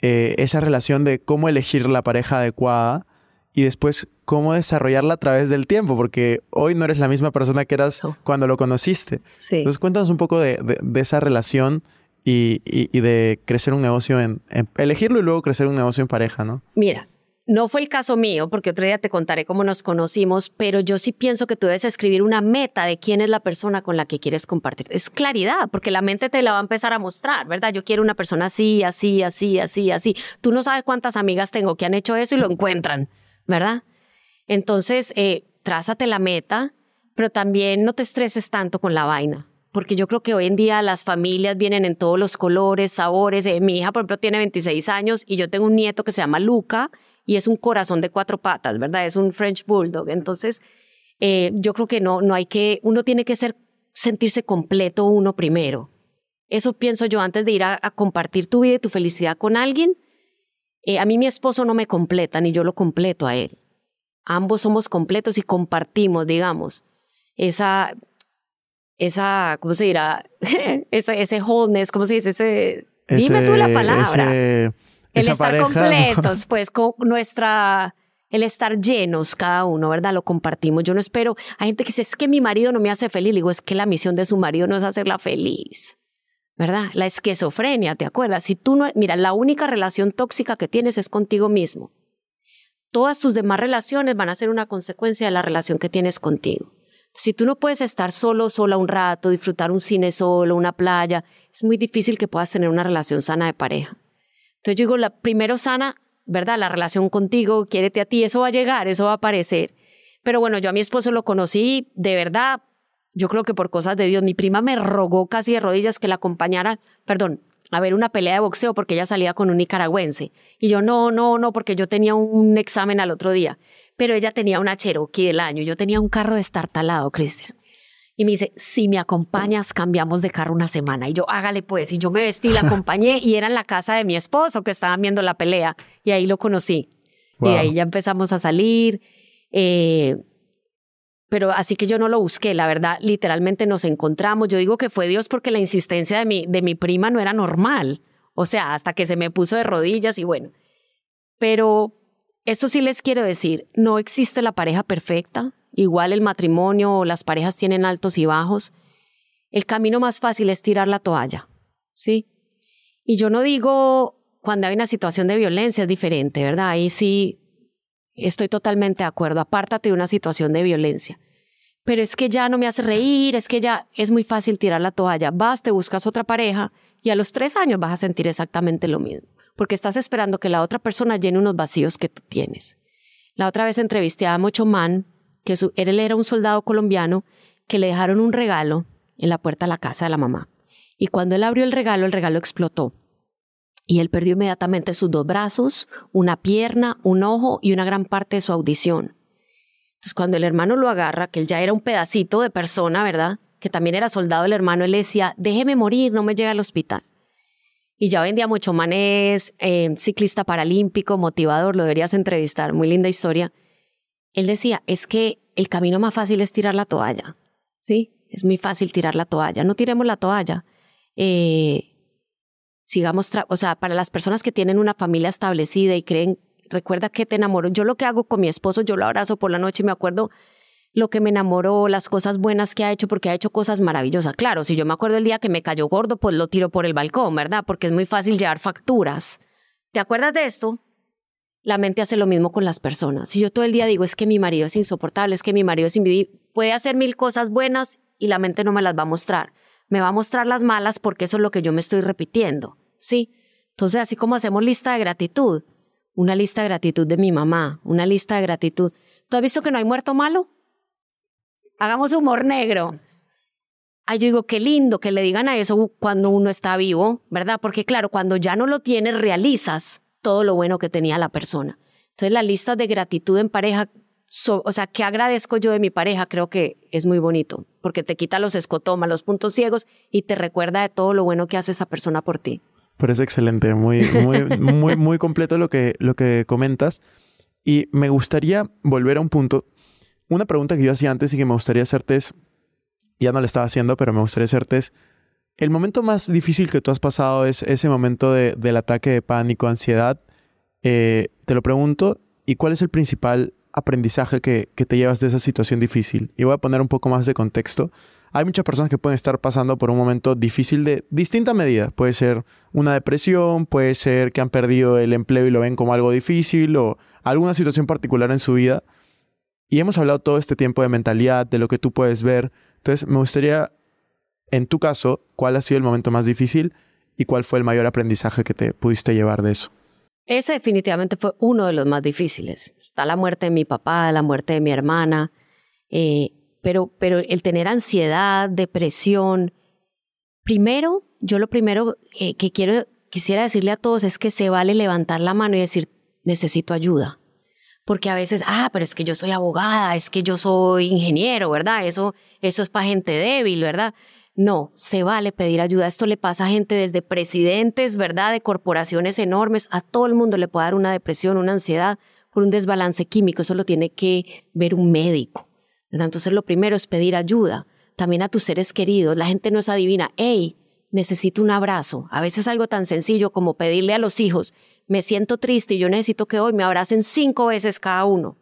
eh, esa relación de cómo elegir la pareja adecuada y después cómo desarrollarla a través del tiempo, porque hoy no eres la misma persona que eras cuando lo conociste. Entonces cuéntanos un poco de, esa relación y, de crecer un negocio en, en, elegirlo y luego crecer un negocio en pareja, ¿no? Mira, no fue el caso mío, porque otro día te contaré cómo nos conocimos, pero yo sí pienso que tú debes escribir una meta de quién es la persona con la que quieres compartir. Es claridad, porque la mente te la va a empezar a mostrar, ¿verdad? Yo quiero una persona así, así, así, así, así. Tú no sabes cuántas amigas tengo que han hecho eso y lo encuentran, ¿verdad? Entonces, eh, trázate la meta, pero también no te estreses tanto con la vaina. porque yo creo que hoy en día las familias vienen en todos los colores, sabores. Eh, mi hija, por ejemplo, tiene 26 años y yo tengo un nieto que se llama Luca y es un corazón de cuatro patas, ¿verdad? Es un French Bulldog. Entonces, eh, yo creo que no, no hay que, uno tiene que ser, sentirse completo uno primero. Eso pienso yo antes de ir a, compartir tu vida y tu felicidad con alguien. Eh, a mí mi esposo no me completa, ni yo lo completo a él. Ambos somos completos y compartimos, digamos, esa, esa, ¿cómo se dirá? ese, ese wholeness, ¿cómo se dice? Ese, dime tú la palabra. El estar completos, pues con nuestra, el estar llenos cada uno, ¿verdad? Lo compartimos. Yo no espero, hay gente que dice, es que mi marido no me hace feliz. Le digo, es que la misión de su marido no es hacerla feliz. ¿Verdad? La esquizofrenia, ¿te acuerdas? Si tú no, mira, la única relación tóxica que tienes es contigo mismo. Todas tus demás relaciones van a ser una consecuencia de la relación que tienes contigo. Si tú no puedes estar solo, sola un rato, disfrutar un cine solo, una playa, es muy difícil que puedas tener una relación sana de pareja. Entonces yo digo, la, primero sana, ¿verdad? La relación contigo, quiérete a ti, eso va a llegar, eso va a aparecer. Pero bueno, yo a mi esposo lo conocí de verdad, yo creo que por cosas de Dios. Mi prima me rogó casi de rodillas que la acompañara, perdón, a ver una pelea de boxeo porque ella salía con un nicaragüense. Y yo, no, no, no, porque yo tenía un examen al otro día pero ella tenía una Cherokee del año, yo tenía un carro destartalado, Cristian. Y me dice, si me acompañas, cambiamos de carro una semana. Y yo, hágale pues. Y yo me vestí, la acompañé y era en la casa de mi esposo que estaban viendo la pelea. Y ahí lo conocí. Y ahí ya empezamos a salir. Eh, pero así que yo no lo busqué, la verdad, literalmente nos encontramos. Yo digo que fue Dios porque la insistencia de mi, de mi prima no era normal. O sea, hasta que se me puso de rodillas y bueno. Pero esto sí les quiero decir, no existe la pareja perfecta, igual el matrimonio o las parejas tienen altos y bajos. El camino más fácil es tirar la toalla, ¿sí? Y yo no digo cuando hay una situación de violencia es diferente, ¿verdad? Ahí sí estoy totalmente de acuerdo, apártate de una situación de violencia. Pero es que ya no me hace reír, es que ya es muy fácil tirar la toalla. Vas, te buscas otra pareja y a los tres años vas a sentir exactamente lo mismo porque estás esperando que la otra persona llene unos vacíos que tú tienes. La otra vez entrevisté a Mocho Man, que él era un soldado colombiano, que le dejaron un regalo en la puerta de la casa de la mamá. Y cuando él abrió el regalo, el regalo explotó. Y él perdió inmediatamente sus dos brazos, una pierna, un ojo y una gran parte de su audición. Entonces, cuando el hermano lo agarra, que él ya era un pedacito de persona, ¿verdad? Que también era soldado el hermano, él decía, déjeme morir, no me llegue al hospital y ya vendía mucho manés, eh, ciclista paralímpico, motivador, lo deberías entrevistar, muy linda historia. Él decía, es que el camino más fácil es tirar la toalla, ¿sí? Es muy fácil tirar la toalla, no tiremos la toalla. Eh, sigamos, o sea, para las personas que tienen una familia establecida y creen, recuerda que te enamoró, yo lo que hago con mi esposo, yo lo abrazo por la noche y me acuerdo lo que me enamoró, las cosas buenas que ha hecho, porque ha hecho cosas maravillosas. Claro, si yo me acuerdo el día que me cayó gordo, pues lo tiro por el balcón, ¿verdad? Porque es muy fácil llevar facturas. ¿Te acuerdas de esto? La mente hace lo mismo con las personas. Si yo todo el día digo, es que mi marido es insoportable, es que mi marido es puede hacer mil cosas buenas y la mente no me las va a mostrar. Me va a mostrar las malas porque eso es lo que yo me estoy repitiendo. ¿Sí? Entonces, así como hacemos lista de gratitud, una lista de gratitud de mi mamá, una lista de gratitud. ¿Tú has visto que no hay muerto malo? hagamos humor negro. Ay, yo digo, qué lindo que le digan a eso cuando uno está vivo, ¿verdad? Porque claro, cuando ya no lo tienes, realizas todo lo bueno que tenía la persona. Entonces, la lista de gratitud en pareja, o sea, ¿qué agradezco yo de mi pareja? Creo que es muy bonito, porque te quita los escotomas, los puntos ciegos y te recuerda de todo lo bueno que hace esa persona por ti. Parece excelente, muy, muy, muy, muy completo lo que, lo que comentas. Y me gustaría volver a un punto una pregunta que yo hacía antes y que me gustaría hacerte es, ya no la estaba haciendo, pero me gustaría hacerte es, el momento más difícil que tú has pasado es ese momento del ataque de pánico, ansiedad. Eh, te lo pregunto, ¿y cuál es el principal aprendizaje que, que, te llevas de esa situación difícil? Y voy a poner un poco más de contexto. Hay muchas personas que pueden estar pasando por un momento difícil de distinta medida. Puede ser una depresión, puede ser que han perdido el empleo y lo ven como algo difícil o alguna situación particular en su vida. Y hemos hablado todo este tiempo de mentalidad, de lo que tú puedes ver. Entonces, me gustaría, en tu caso, cuál ha sido el momento más difícil y cuál fue el mayor aprendizaje que te pudiste llevar de eso. Ese definitivamente fue uno de los más difíciles. Está la muerte de mi papá, la muerte de mi hermana, eh, pero, pero el tener ansiedad, depresión, Primero, yo lo primero eh, que quiero, quisiera decirle a todos es que se vale levantar la mano y decir, necesito ayuda. Porque a veces, ah, pero es que yo soy abogada, es que yo soy ingeniero, ¿verdad? Eso, eso es para gente débil, ¿verdad? No, se vale pedir ayuda. Esto le pasa a gente desde presidentes, ¿verdad? De corporaciones enormes. A todo el mundo le puede dar una depresión, una ansiedad por un desbalance químico. Eso lo tiene que ver un médico. Entonces lo primero es pedir ayuda. También a tus seres queridos. La gente no es adivina. Hey, necesito un abrazo. A veces algo tan sencillo como pedirle a los hijos, me siento triste y yo necesito que hoy me abracen cinco veces cada uno.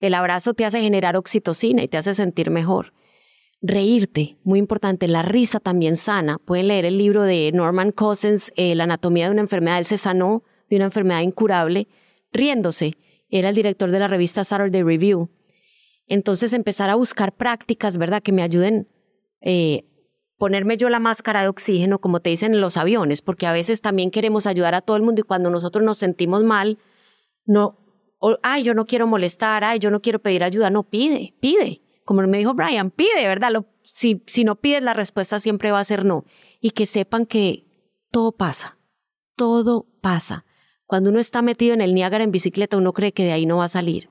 El abrazo te hace generar oxitocina y te hace sentir mejor. Reírte, muy importante, la risa también sana. Pueden leer el libro de Norman Cousins, eh, La anatomía de una enfermedad. Él se sanó de una enfermedad incurable riéndose. Era el director de la revista Saturday Review. Entonces empezar a buscar prácticas, ¿verdad? Que me ayuden eh, ponerme yo la máscara de oxígeno, como te dicen en los aviones, porque a veces también queremos ayudar a todo el mundo y cuando nosotros nos sentimos mal, no, ay, yo no quiero molestar, ay, yo no quiero pedir ayuda, no, pide, pide. Como me dijo Brian, pide, ¿verdad? si, si no pides, la respuesta siempre va a ser no. Y que sepan que todo pasa, todo pasa. Cuando uno está metido en el Niágara en bicicleta, uno cree que de ahí no va a salir,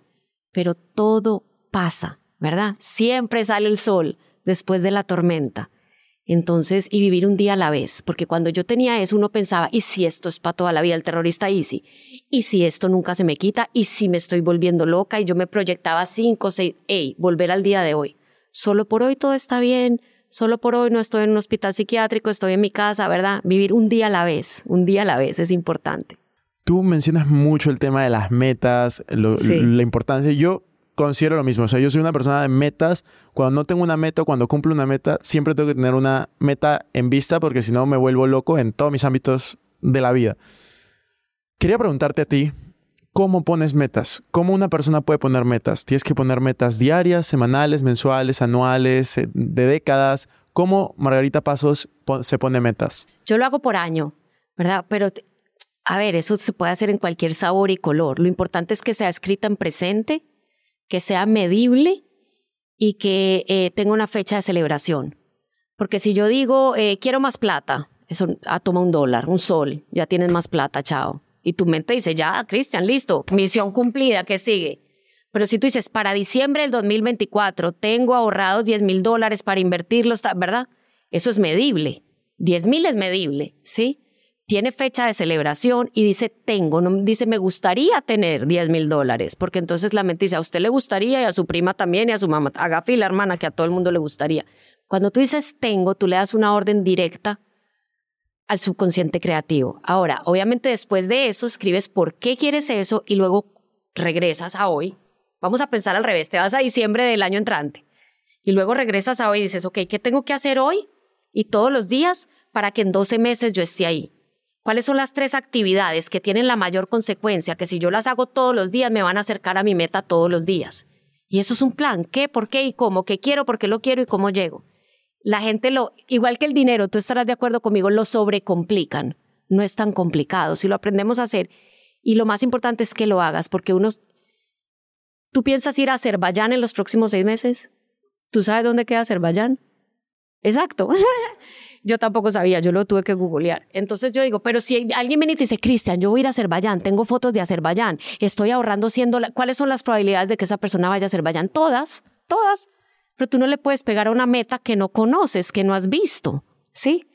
pero todo pasa, ¿verdad? Siempre sale el sol después de la tormenta. Entonces, y vivir un día a la vez, porque cuando yo tenía eso, uno pensaba, ¿y si esto es para toda la vida el terrorista Easy? ¿Y si esto nunca se me quita? ¿Y si me estoy volviendo loca? Y yo me proyectaba cinco, seis, hey, volver al día de hoy. Solo por hoy todo está bien, solo por hoy no estoy en un hospital psiquiátrico, estoy en mi casa, ¿verdad? Vivir un día a la vez, un día a la vez es importante. Tú mencionas mucho el tema de las metas, la importancia. Yo considero lo mismo. O sea, yo soy una persona de metas. Cuando no tengo una meta o cuando cumplo una meta, siempre tengo que tener una meta en vista porque si no me vuelvo loco en todos mis ámbitos de la vida. Quería preguntarte a ti, ¿cómo pones metas? ¿Cómo una persona puede poner metas? ¿Tienes que poner metas diarias, semanales, mensuales, anuales, eh, de décadas? ¿Cómo Margarita Pasos se pone metas? Yo lo hago por año, ¿verdad? Pero a ver, eso se puede hacer en cualquier sabor y color. Lo importante es que sea escrita en presente que sea medible y que eh, tenga una fecha de celebración. Porque si yo digo, eh, quiero más plata, eso ah, toma un dólar, un sol, ya tienes más plata, chao. Y tu mente dice, ya, Cristian, listo, misión cumplida, ¿qué sigue? Pero si tú dices, para diciembre del 2024 tengo ahorrados 10 mil dólares para invertirlos, ¿verdad? Eso es medible. 10 mil es medible, ¿sí? Tiene fecha de celebración y dice tengo, no, dice me gustaría tener 10 mil dólares, porque entonces la mente dice a usted le gustaría y a su prima también y a su mamá, haga fila hermana que a todo el mundo le gustaría. Cuando tú dices tengo, tú le das una orden directa al subconsciente creativo. Ahora, obviamente después de eso escribes por qué quieres eso y luego regresas a hoy. Vamos a pensar al revés, te vas a diciembre del año entrante y luego regresas a hoy y dices, ok, ¿qué tengo que hacer hoy y todos los días para que en 12 meses yo esté ahí? ¿Cuáles son las tres actividades que tienen la mayor consecuencia? Que si yo las hago todos los días, me van a acercar a mi meta todos los días. Y eso es un plan. ¿Qué, por qué y cómo? ¿Qué quiero, por qué lo quiero y cómo llego? La gente lo, igual que el dinero, tú estarás de acuerdo conmigo, lo sobrecomplican. No es tan complicado. Si lo aprendemos a hacer, y lo más importante es que lo hagas, porque uno, ¿tú piensas ir a Azerbaiyán en los próximos seis meses? ¿Tú sabes dónde queda Azerbaiyán? Exacto. Yo tampoco sabía, yo lo tuve que googlear. Entonces yo digo, pero si alguien viene y dice, Cristian, yo voy a ir a Azerbaiyán, tengo fotos de Azerbaiyán, estoy ahorrando siendo, ¿cuáles son las probabilidades de que esa persona vaya a Azerbaiyán? Todas, todas. Pero tú no le puedes pegar a una meta que no conoces, que no has visto, ¿sí?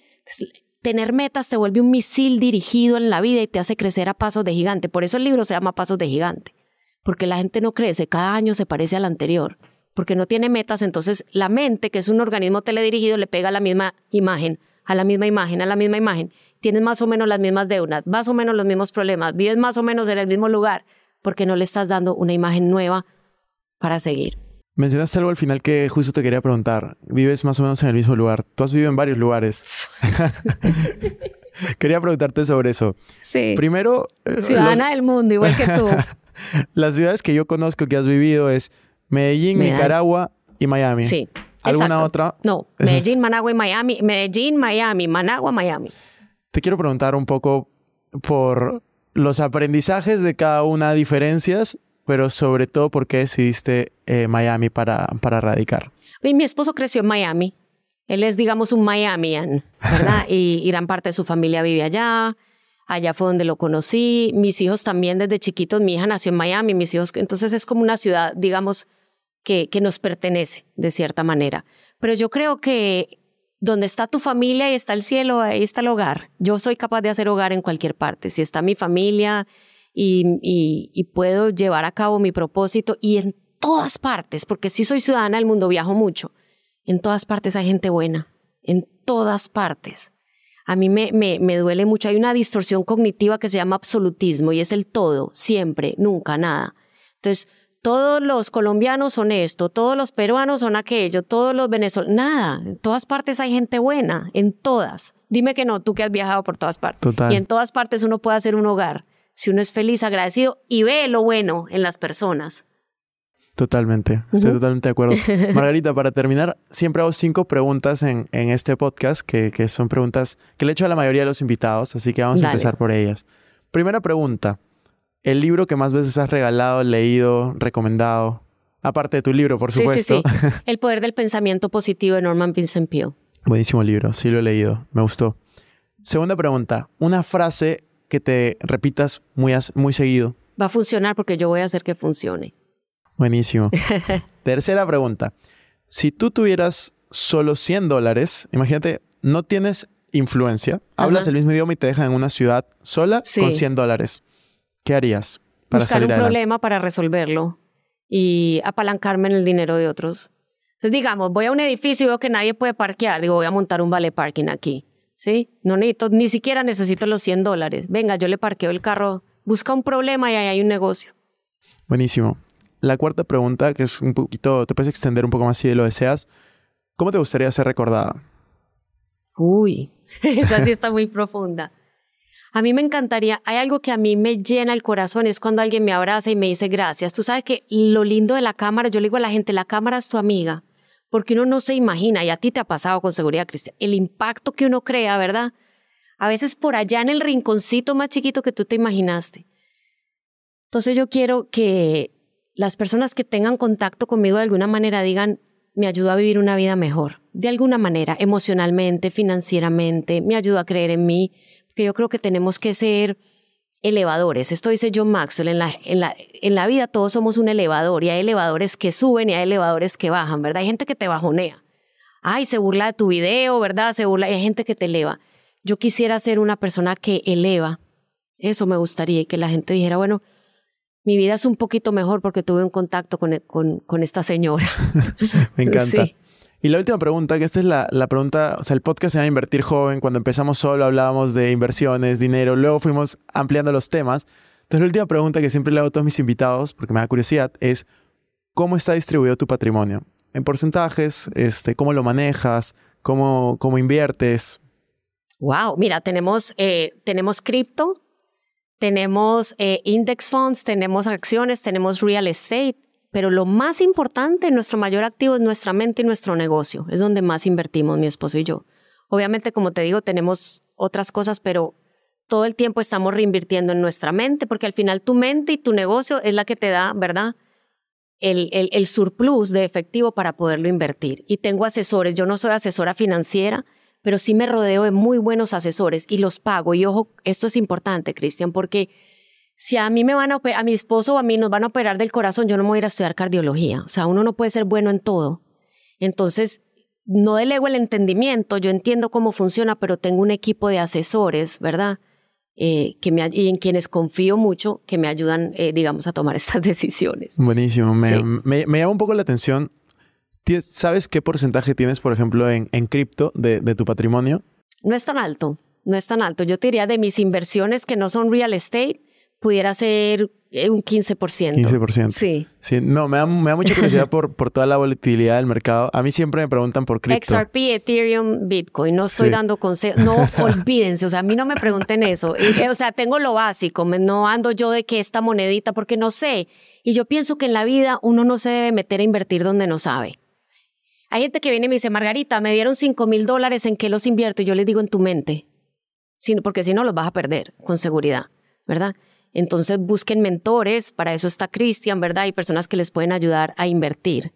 tener metas te vuelve un misil dirigido en la vida y te hace crecer a pasos de gigante. Por eso el libro se llama Pasos de Gigante, porque la gente no crece, cada año se parece al anterior porque no tiene metas, entonces la mente, que es un organismo teledirigido, le pega la misma imagen, a la misma imagen, a la misma imagen. Tienes más o menos las mismas deudas, más o menos los mismos problemas, vives más o menos en el mismo lugar, porque no le estás dando una imagen nueva para seguir. Mencionaste algo al final que justo te quería preguntar. Vives más o menos en el mismo lugar. Tú has vivido en varios lugares. quería preguntarte sobre eso. Sí. Primero... Eh, Ciudadana del mundo, igual que tú. Las ciudades que yo conozco que has vivido es Medellín, Nicaragua y Miami. Sí. ¿Alguna otra? No, Medellín, Managua y Miami. Medellín, Miami, Managua, Miami. Te quiero preguntar un poco por los aprendizajes de cada una, diferencias, pero sobre todo por qué decidiste eh, Miami para, para radicar. Mi esposo creció en Miami. Él es, digamos, un Miamian, ¿verdad? y gran parte de su familia vive allá. Allá fue donde lo conocí. Mis hijos también desde chiquitos, mi hija nació en Miami, mis hijos, entonces es como una ciudad, digamos, que, que nos pertenece de cierta manera. Pero yo creo que donde está tu familia y está el cielo, ahí está el hogar. Yo soy capaz de hacer hogar en cualquier parte. Si está mi familia y, y, puedo llevar a cabo mi propósito y en todas partes, porque si soy ciudadana del mundo, viajo mucho. En todas partes hay gente buena, en todas partes a mí me, me, me, duele mucho. Hay una distorsión cognitiva que se llama absolutismo y es el todo, siempre, nunca, nada. Entonces, todos los colombianos son esto, todos los peruanos son aquello, todos los venezolanos, nada. En todas partes hay gente buena, en todas. Dime que no, tú que has viajado por todas partes. Total. Y en todas partes uno puede hacer un hogar si uno es feliz, agradecido y ve lo bueno en las personas. Totalmente, estoy totalmente de acuerdo. Margarita, para terminar, siempre hago cinco preguntas en, en este podcast, que, que, son preguntas que le he hecho a la mayoría de los invitados, así que vamos Dale. a empezar por ellas. Primera pregunta, ¿el libro que más veces has regalado, leído, recomendado? Aparte de tu libro, por supuesto. Sí, sí, sí. El poder del pensamiento positivo de Norman Vincent Peale. Buenísimo libro, sí lo he leído, me gustó. Segunda pregunta, una frase que te repitas muy, muy seguido. Va a funcionar porque yo voy a hacer que funcione. Buenísimo. Tercera pregunta. Si tú tuvieras solo 100 dólares, imagínate, no tienes influencia, Ajá. hablas el mismo idioma y te dejan en una ciudad sola sí. con 100 dólares. ¿Qué harías para Buscar salir un problema para resolverlo y apalancarme en el dinero de otros. Entonces, digamos, voy a un edificio y veo que nadie puede parquear, digo, voy a montar un vale parking aquí. ¿Sí? No necesito, ni siquiera necesito los 100 dólares. Venga, yo le parqueo el carro, busca un problema y ahí hay un negocio. Buenísimo. La cuarta pregunta, que es un poquito, te puedes extender un poco más si lo deseas. ¿Cómo te gustaría ser recordada? Uy, esa sí está muy profunda. A mí me encantaría, hay algo que a mí me llena el corazón, es cuando alguien me abraza y me dice gracias. Tú sabes que lo lindo de la cámara, yo le digo a la gente, la cámara es tu amiga, porque uno no se imagina, y a ti te ha pasado con seguridad, Cristian, el impacto que uno crea, ¿verdad? A veces por allá en el rinconcito más chiquito que tú te imaginaste. Entonces yo quiero que las personas que tengan contacto conmigo de alguna manera digan, me ayuda a vivir una vida mejor, de alguna manera, emocionalmente, financieramente, me ayuda a creer en mí, yo creo que tenemos que ser elevadores. Esto dice John Maxwell, en la, en, la, en la vida todos somos un elevador y hay elevadores que suben y hay elevadores que bajan, ¿verdad? Hay gente que te bajonea. Ay, se burla de tu video, ¿verdad? Se burla, y hay gente que te eleva. Yo quisiera ser una persona que eleva. Eso me gustaría, y que la gente dijera, bueno, mi vida es un poquito mejor porque tuve un contacto con, con, con esta señora. Me encanta. Sí. Y la última pregunta, que esta es la, la, pregunta, o sea, el podcast se llama Invertir Joven, cuando empezamos solo hablábamos de inversiones, dinero, luego fuimos ampliando los temas. Entonces la última pregunta que siempre le hago a todos mis invitados, porque me da curiosidad, es ¿cómo está distribuido tu patrimonio? En porcentajes, este, ¿cómo lo manejas? ¿Cómo, cómo inviertes? Wow, mira, tenemos, eh, tenemos cripto, tenemos eh, index funds, tenemos acciones, tenemos real estate, pero lo más importante, nuestro mayor activo es nuestra mente y nuestro negocio. Es donde más invertimos mi esposo y yo. Obviamente, como te digo, tenemos otras cosas, pero todo el tiempo estamos reinvirtiendo en nuestra mente, porque al final tu mente y tu negocio es la que te da, ¿verdad? El, el, el surplus de efectivo para poderlo invertir. Y tengo asesores, yo no soy asesora financiera, pero sí me rodeo de muy buenos asesores y los pago. Y ojo, esto es importante, Cristian, porque si a mí me van a operar, a mi esposo o a mí nos van a operar del corazón, yo no me voy a ir a estudiar cardiología. O sea, uno no puede ser bueno en todo. Entonces, no delego el entendimiento, yo entiendo cómo funciona, pero tengo un equipo de asesores, ¿verdad? Eh, que me, y en quienes confío mucho, que me ayudan, eh, digamos, a tomar estas decisiones. Buenísimo. Me, Sí. me, me llama un poco la atención. ¿Tienes- ¿Sabes qué porcentaje tienes, por ejemplo, en, en cripto de, de tu patrimonio? No es tan alto, no es tan alto. Yo te diría de mis inversiones que no son real estate, pudiera ser eh, un 15%. 15%. Sí. Sí, no, me da, me da mucha curiosidad por, por toda la volatilidad del mercado. A mí siempre me preguntan por cripto. XRP, Ethereum, Bitcoin. No estoy Sí. dando consejos. No olvídense. O sea, a mí no me pregunten eso. Eh, o sea, tengo lo básico. No ando yo de que esta monedita, porque no sé. Y yo pienso que en la vida uno no se debe meter a invertir donde no sabe. Hay gente que viene y me dice, Margarita, me dieron 5 mil dólares, ¿en qué los invierto? Y yo les digo, en tu mente. Porque si no, los vas a perder, con seguridad, ¿verdad? Entonces busquen mentores, para eso está Cristian, ¿verdad? Hay personas que les pueden ayudar a invertir.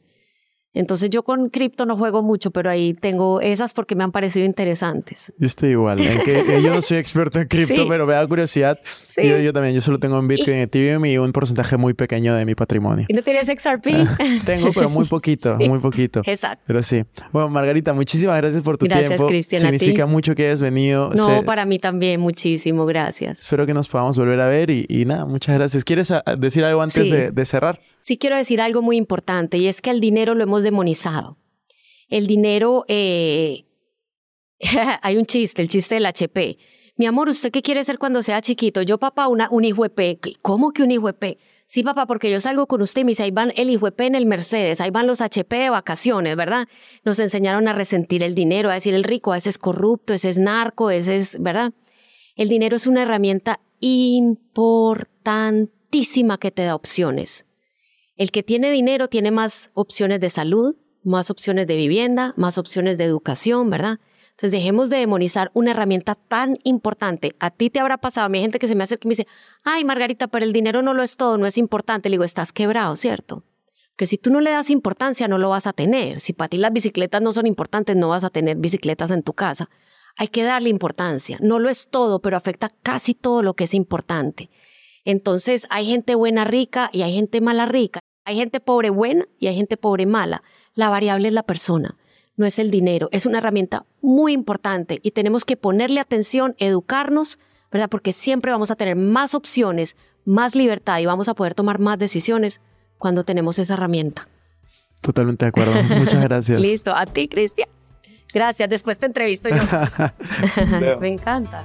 Entonces yo con cripto no juego mucho, pero ahí tengo esas porque me han parecido interesantes. Yo estoy igual. En que, eh, yo no soy experto en cripto, pero me da curiosidad. Sí. Yo, yo, también, yo solo tengo en Bitcoin, y, Ethereum y un porcentaje muy pequeño de mi patrimonio. ¿Y no tienes XRP? tengo, pero muy poquito, muy poquito. Exacto. Pero sí. Bueno, Margarita, muchísimas gracias por tu gracias, tiempo. Cristian. Significa mucho que hayas venido. No, para mí también, muchísimo. Gracias. Espero que nos podamos volver a ver y, nada, muchas gracias. ¿Quieres ah, decir algo antes de, de cerrar? Sí, quiero decir algo muy importante y es que el dinero lo hemos demonizado el dinero, eh, hay un chiste, el chiste del HP. Mi amor, ¿usted qué quiere ser cuando sea chiquito? Yo, papá, un hijo de ¿Cómo que un hijo de Sí, papá, porque yo salgo con usted y me dice, ahí van el hijo de en el Mercedes, ahí van los HP de vacaciones, ¿verdad? Nos enseñaron a resentir el dinero, a decir el rico, ese es corrupto, ese es narco, ese es, ¿verdad? El dinero es una herramienta importantísima que te da opciones. El que tiene dinero tiene más opciones de salud, más opciones de vivienda, más opciones de educación, ¿verdad? Entonces dejemos de demonizar una herramienta tan importante. A ti te habrá pasado, a mí hay gente que se me hace que me dice, ay Margarita, pero el dinero no lo es todo, no es importante. Le digo, estás quebrado, ¿cierto? Que si tú no le das importancia, no lo vas a tener. Si para ti las bicicletas no son importantes, no vas a tener bicicletas en tu casa. Hay que darle importancia. No lo es todo, pero afecta casi todo lo que es importante. Entonces hay gente buena rica y hay gente mala rica. Hay gente pobre buena y hay gente pobre mala. La variable es la persona, no es el dinero. Es una herramienta muy importante y tenemos que ponerle atención, educarnos, ¿verdad? Porque siempre vamos a tener más opciones, más libertad y vamos a poder tomar más decisiones cuando tenemos esa herramienta. Totalmente de acuerdo. Muchas gracias. Listo. A ti, Cristian. Gracias. Después te entrevisto yo. Me encanta.